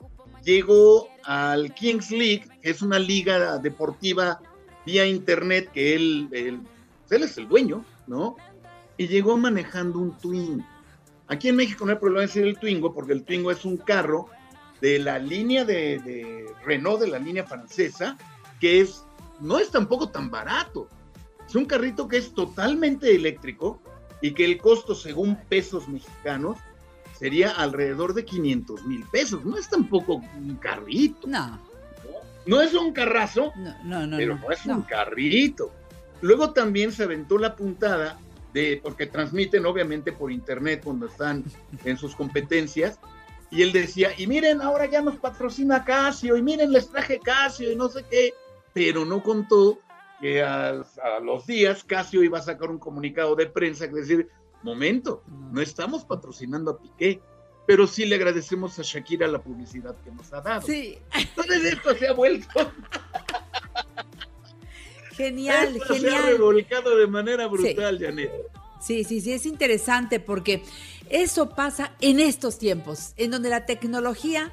llegó al Kings League, que es una liga deportiva vía internet que él, él, es el dueño, ¿no? Y llegó manejando un Twingo. Aquí en México no hay problema de decir el Twingo, porque el Twingo es un carro de la línea de, de Renault, de la línea francesa, que es, no es tampoco tan barato. Es un carrito que es totalmente eléctrico y que el costo, según pesos mexicanos, sería alrededor de 500 mil pesos. No es tampoco un carrito. No. No es un carrazo, No, no, pero no. no es un carrito. Luego también se aventó la puntada de, porque transmiten obviamente por internet cuando están en sus competencias, y él decía, y miren, ahora ya nos patrocina Casio, y miren, les traje Casio, y no sé qué, pero no contó que a, a los días Casio iba a sacar un comunicado de prensa que decir, momento, no estamos patrocinando a Piqué, pero sí le agradecemos a Shakira la publicidad que nos ha dado. Sí. Entonces esto se ha vuelto Genial, Esto se ha genial. revolcado de manera brutal, Janet. Sí, sí, sí, es interesante porque eso pasa en estos tiempos, en donde la tecnología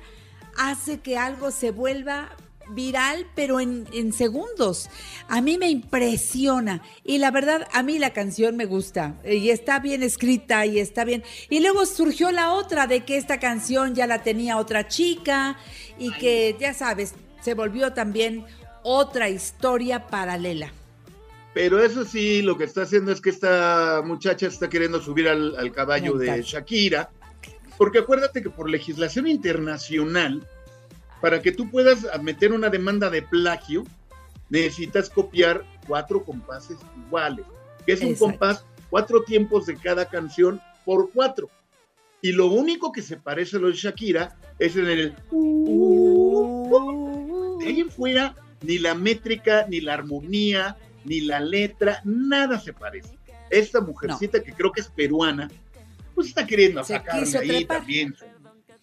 hace que algo se vuelva viral, pero en, en segundos. A mí me impresiona. Y la verdad, a mí la canción me gusta. Y está bien escrita y está bien. Y luego surgió la otra de que esta canción ya la tenía otra chica y que, ya sabes, se volvió también otra historia paralela. Pero eso sí, lo que está haciendo es que esta muchacha está queriendo subir al, al caballo de. Shakira, porque acuérdate que por legislación internacional, para que tú puedas meter una demanda de plagio, necesitas copiar cuatro compases iguales, que es un compás, cuatro tiempos de cada canción por cuatro. Y lo único que se parece a lo de Shakira es en el... De ahí en fuera, ni la métrica, ni la armonía, ni la letra, nada se parece. Esta mujercita que creo que es peruana, pues está queriendo sacarle ahí trepar. también su,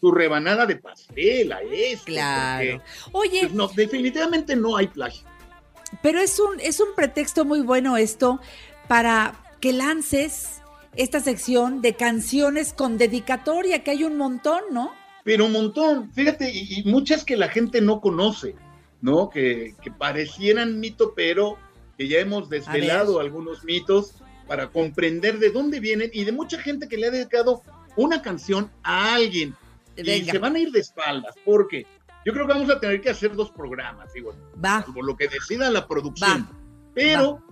su rebanada de pastel a esto. Claro. porque, Oye, pues, no, definitivamente no hay plagio. Pero es un, es un pretexto muy bueno esto para que lances esta sección de canciones con dedicatoria, que hay un montón, ¿no? Pero un montón, fíjate, y, y muchas que la gente no conoce, ¿no? Que, que parecieran mito, pero que ya hemos desvelado algunos mitos para comprender de dónde vienen y de mucha gente que le ha dedicado una canción a alguien. Y se van a ir de espaldas, porque yo creo que vamos a tener que hacer dos programas, digo, Va. por lo que decida la producción. Pero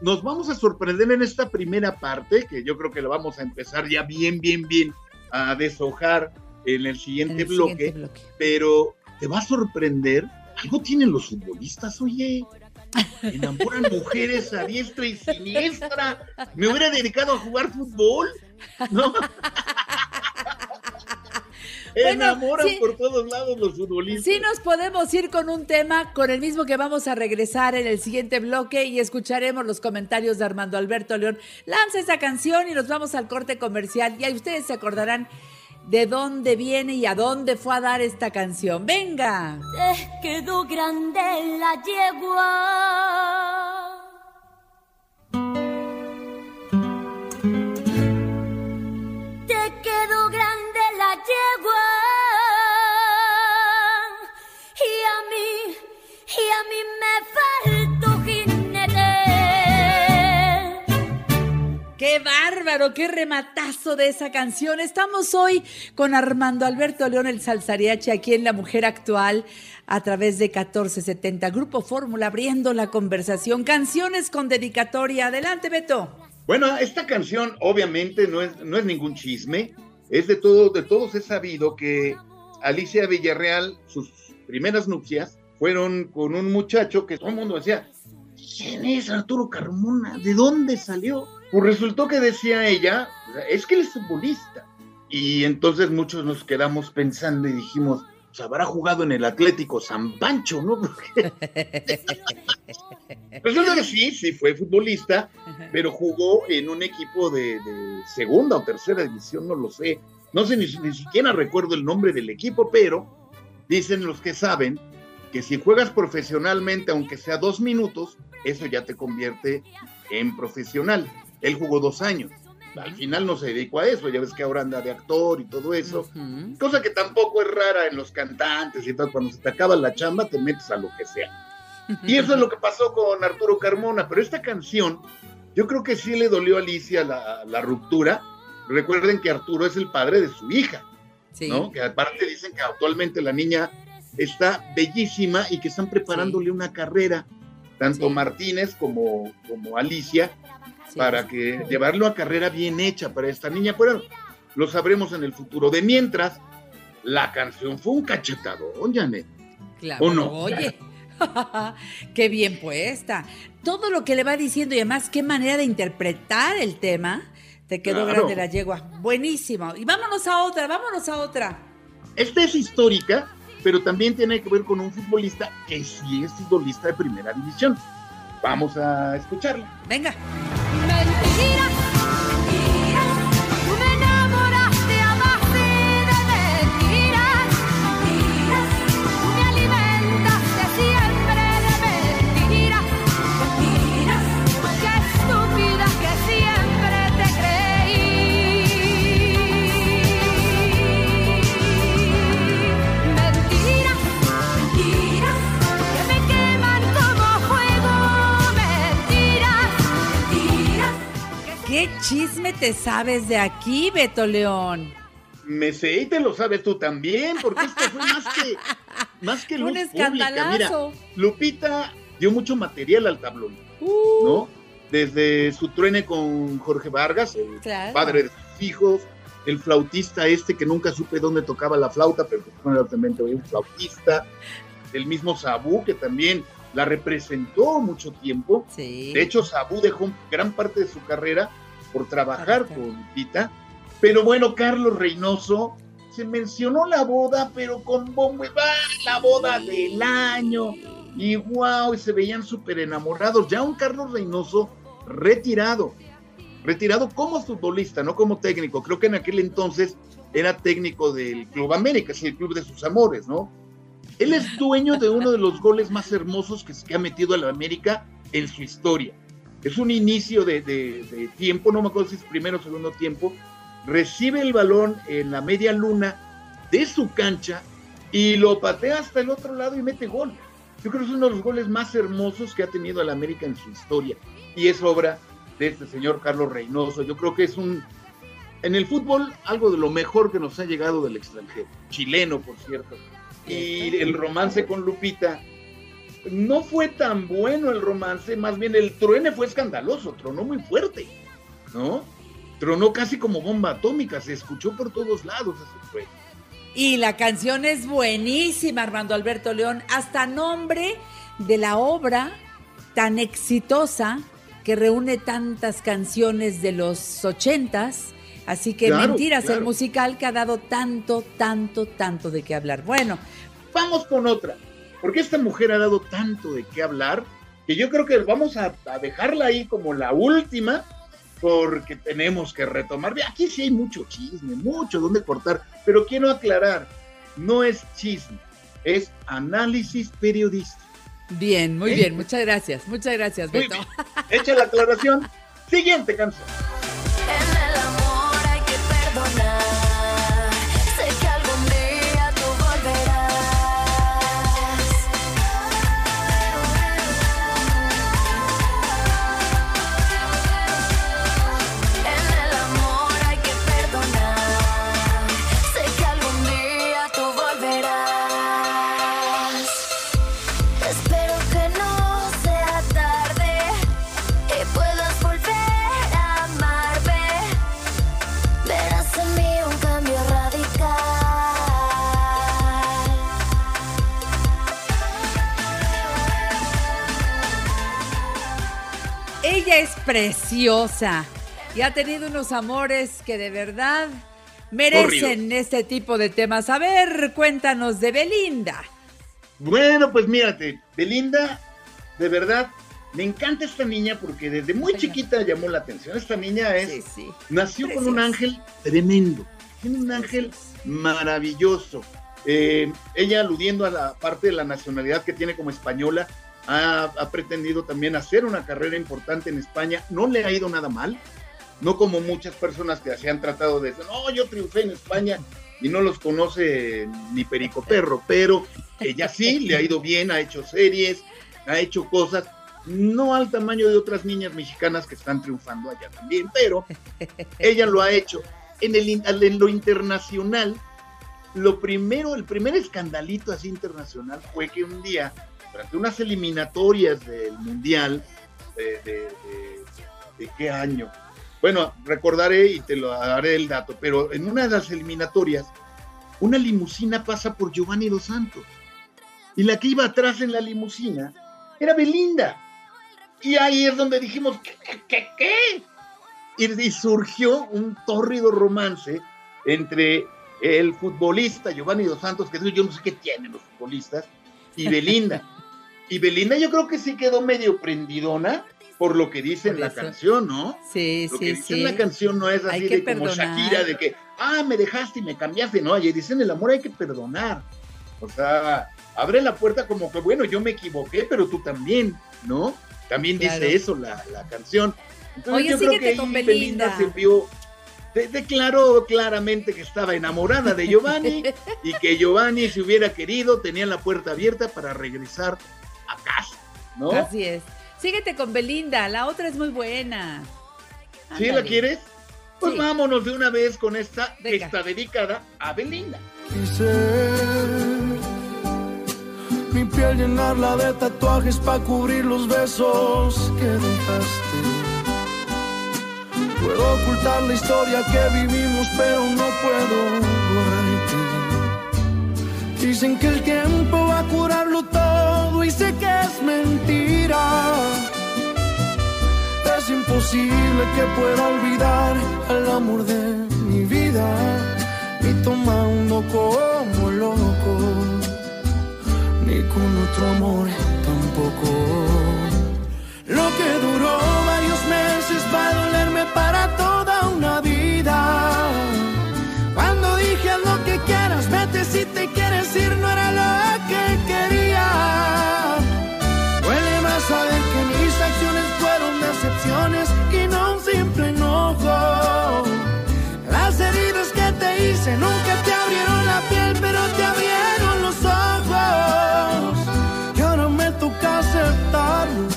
nos vamos a sorprender en esta primera parte, que yo creo que la vamos a empezar ya bien, bien, bien a deshojar en el siguiente, En el bloque, siguiente bloque. Pero te va a sorprender, algo tienen los futbolistas, oye. Enamoran mujeres a diestra y siniestra. Me hubiera dedicado a jugar fútbol. ¿no? Bueno, Enamoran sí. por todos lados los futbolistas. Sí nos podemos ir con un tema, con el mismo que vamos a regresar en el siguiente bloque y escucharemos los comentarios de Armando Alberto León. Lanza esa canción y nos vamos al corte comercial y ahí ustedes se acordarán de dónde viene y a dónde fue a dar esta canción. ¡Venga! Te quedó grande la yegua. Te quedó grande la yegua. Y a mí me faltó jinete. ¡Qué bárbaro! ¡Qué rematazo de esa canción! Estamos hoy con Armando Alberto León, el salsariache, aquí en La Mujer Actual, a través de 1470. Grupo Fórmula, abriendo la conversación. Canciones con dedicatoria. Adelante, Beto. Bueno, esta canción obviamente no es, no es ningún chisme, es de, todo, de todos es sabido que Alicia Villarreal, sus primeras nupcias, fueron con un muchacho que todo el mundo decía, ¿quién es Arturo Carmona? ¿De dónde salió? Pues resultó que decía ella, es que él es futbolista. Y entonces muchos nos quedamos pensando y dijimos, pues habrá jugado en el Atlético San Pancho, ¿no? Porque Resulta que sí, sí fue futbolista, pero jugó en un equipo de, de segunda o tercera división, no lo sé, No sé, ni, ni siquiera recuerdo el nombre del equipo, pero dicen los que saben que si juegas profesionalmente, aunque sea dos minutos, eso ya te convierte en profesional. Él jugó dos años. Al final no se dedicó a eso, ya ves que ahora anda de actor y todo eso. Cosa que tampoco es rara en los cantantes y todo. Cuando se te acaba la chamba, te metes a lo que sea. Y eso es lo que pasó con Arturo Carmona. Pero esta canción, yo creo que sí le dolió a Alicia la, la ruptura. Recuerden que Arturo es el padre de su hija, ¿no? Que aparte dicen que actualmente la niña está bellísima y que están preparándole una carrera, tanto Martínez como, como Alicia, para que llevarlo a carrera bien hecha para esta niña. Pero lo sabremos en el futuro. De mientras, la canción fue un cachetadón, Janet. Claro, ¿O no? oye. qué bien puesta. Todo lo que le va diciendo y además qué manera de interpretar el tema. Te quedó Claro. grande la yegua. Buenísimo. Y vámonos a otra, vámonos a otra. Esta es histórica, pero también tiene que ver con un futbolista que sí es futbolista de primera división. Vamos a escucharla. Venga. Mentiras, ¿Qué chisme te sabes de aquí, Beto León? Me sé y te lo sabes tú también, porque esto fue más que, más que Un luz pública. escandalazo. Mira, Lupita dio mucho material al tablón, Uh. ¿no? Desde su truene con Jorge Vargas, el Claro. padre de sus hijos, el flautista este que nunca supe dónde tocaba la flauta, pero realmente un flautista, el mismo Sabú que también la representó mucho tiempo. De hecho, Sabú dejó gran parte de su carrera por trabajar con Lupita. Pero bueno, Carlos Reynoso, se mencionó la boda, pero con bombo y va, la boda del año. Y wow, y se veían súper enamorados. Ya un Carlos Reynoso retirado, retirado como futbolista, no como técnico. Creo que en aquel entonces era técnico del Club América, es el club de sus amores, ¿no? Él es dueño de uno de los goles más hermosos que, que ha metido a la América en su historia. Es un inicio de, de- de tiempo, no me acuerdo si es primero o segundo tiempo. Recibe el balón en la media luna de su cancha y lo patea hasta el otro lado y mete gol. Yo creo que es uno de los goles más hermosos que ha tenido el América en su historia. Y es obra de este señor Carlos Reynoso. Yo creo que es un, en el fútbol, algo de lo mejor que nos ha llegado del extranjero. Chileno, por cierto. Y el romance con Lupita. No fue tan bueno el romance, más bien el truene fue escandaloso, tronó muy fuerte, ¿no? Tronó casi como bomba atómica, se escuchó por todos lados ese truene. Y la canción es buenísima, Armando Alberto León, hasta nombre de la obra tan exitosa que reúne tantas canciones de los ochentas. Así que Claro, Mentiras, claro. el musical que ha dado tanto, tanto, tanto de qué hablar. Bueno, Vamos con otra, porque esta mujer ha dado tanto de qué hablar que yo creo que vamos a, a dejarla ahí como la última, porque tenemos que retomar. Aquí sí hay mucho chisme, mucho donde cortar, pero quiero aclarar, no es chisme, es análisis periodístico. bien, muy ¿Eh? bien, muchas gracias, muchas gracias, Muy Beto. Echa la aclaración. Siguiente canción. hay que perdonar. Ella es preciosa y ha tenido unos amores que de verdad merecen este tipo de temas. A ver, cuéntanos de Belinda. Bueno, pues mírate, Belinda, de verdad, me encanta esta niña porque desde muy chiquita llamó la atención. Esta niña es, nació con un ángel tremendo, tiene un ángel maravilloso. Eh, ella aludiendo a la parte de la nacionalidad que tiene como española, ha, ha, pretendido también hacer una carrera importante en España, no le ha ido nada mal, no como muchas personas que se han tratado de decir, no, yo triunfé en España y no los conoce ni Perico Perro, pero ella sí, le ha ido bien, ha hecho series, ha hecho cosas, no al tamaño de otras niñas mexicanas que están triunfando allá también, pero ella lo ha hecho. En, el, en lo internacional, lo primero, el primer escandalito así internacional fue que un día, durante unas eliminatorias del Mundial, de, qué año, bueno, recordaré y te lo daré el dato, pero en una de las eliminatorias, una limusina pasa por Giovanni Dos Santos. Y la que iba atrás en la limusina era Belinda. Y ahí es donde dijimos, ¿qué? ¿Qué? y surgió un tórrido romance entre el futbolista Giovanni Dos Santos, que yo no sé qué tienen los futbolistas, y Belinda. y Belinda yo creo que sí quedó medio prendidona, por lo que dice en la canción, ¿no? Sí, lo sí, que dice sí. en la canción no es así de como. Shakira, de que, ah, me dejaste y me cambiaste, no, y dicen el amor hay que perdonar. O sea, abre la puerta como que, bueno, yo me equivoqué, pero tú también, ¿no? También Claro. dice eso la, la canción. Entonces Oye, yo creo que ahí Belinda. se vio, de- declaró claramente que estaba enamorada de Giovanni y que Giovanni, si hubiera querido, tenía la puerta abierta para regresar a casa, ¿no? Así es. Síguete con Belinda, la otra es muy buena. ¿Sí la Ándale. quieres? Pues Sí. vámonos de una vez con esta que Venga. está dedicada a Belinda. Mi piel llenarla de tatuajes para cubrir los besos que dejaste. Puedo ocultar la historia que vivimos, pero no puedo. Dicen que el tiempo va a curarlo todo y sé que es mentira. Es imposible que pueda olvidar al amor de mi vida y tomando como loco ni con otro amor tampoco. Lo que duró varios meses va a dolerme para toda te quieres ir, no era lo que quería. Duele más saber que mis acciones fueron decepciones y no un simple enojo. Las heridas que te hice nunca te abrieron la piel, pero te abrieron los ojos. Y ahora me toca aceptarlo,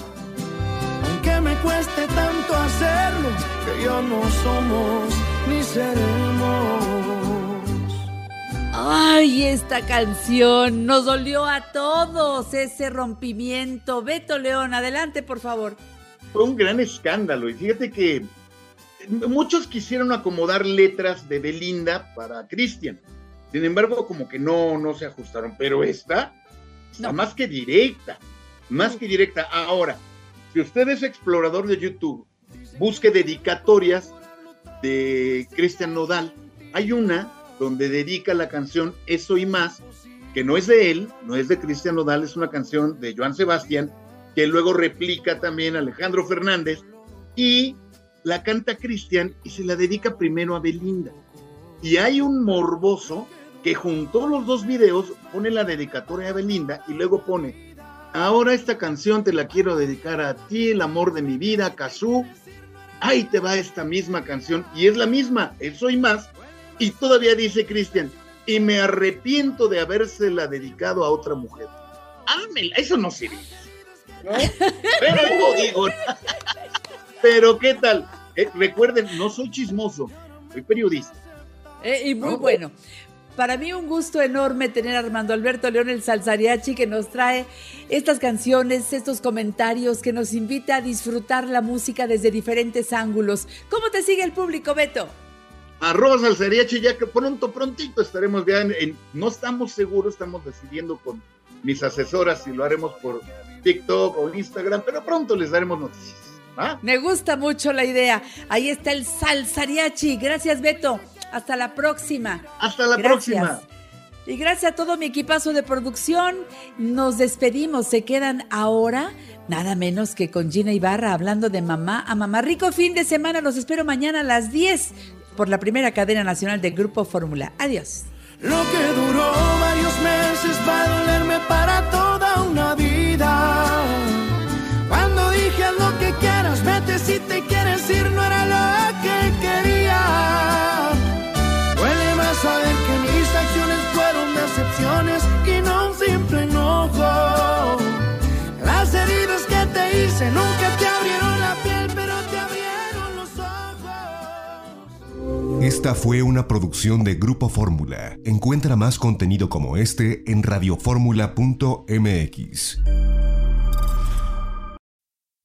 aunque me cueste tanto hacerlo, que ya no somos ni seremos. Ay, esta canción nos dolió a todos ese rompimiento. Beto León, adelante, por favor. Fue un gran escándalo y fíjate que muchos quisieron acomodar letras de Belinda para Cristian. Sin embargo, como que no, no se ajustaron, pero esta está más que directa, más que directa. Ahora, si usted es explorador de YouTube, busque dedicatorias de Cristian Nodal. Hay una donde dedica la canción Eso y más, que no es de él, no es de Cristian Nodal, es una canción de Joan Sebastián, que luego replica también Alejandro Fernández, y la canta Cristian y se la dedica primero a Belinda. Y hay un morboso que juntó los dos videos, pone la dedicatoria a Belinda y luego pone, ahora esta canción te la quiero dedicar a ti, el amor de mi vida, Kazú. Ahí te va esta misma canción y es la misma, eso y más. Y todavía dice Cristian, y me arrepiento de habérsela dedicado a otra mujer. Házmela, eso no sirve. ¿no? Pero no digo. Pero qué tal. Eh, recuerden, no soy chismoso, soy periodista. Eh, y muy No. bueno. Para mí un gusto enorme tener a Armando Alberto León, el salsariachi, que nos trae estas canciones, estos comentarios, que nos invita a disfrutar la música desde diferentes ángulos. ¿Cómo te sigue el público, Beto? Arroba Salsariachi, ya que pronto, prontito estaremos ya en, en- no estamos seguros, estamos decidiendo con mis asesoras si lo haremos por TikTok o Instagram, pero pronto les daremos noticias. ¿va? Me gusta mucho la idea. Ahí está el salsariachi. Gracias, Beto. Hasta la próxima. Hasta la Gracias. próxima. Y gracias a todo mi equipazo de producción. Nos despedimos. Se quedan ahora nada menos que con Gina Ibarra hablando de mamá a mamá. Rico fin de semana. Los espero mañana a las 10. Por la primera cadena nacional de Grupo Fórmula. Adiós. Lo que duró varios meses va a dolerme para toda una vida. Esta fue una producción de Grupo Fórmula. Encuentra más contenido como este en radioformula.mx.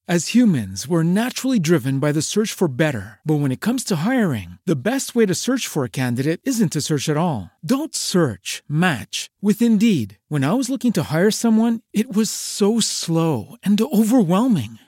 As humans, we're naturally driven by the search for better. But when it comes to hiring, the best way to search for a candidate isn't to search at all. Don't search, match with Indeed. When I was looking to hire someone, it was so slow and overwhelming.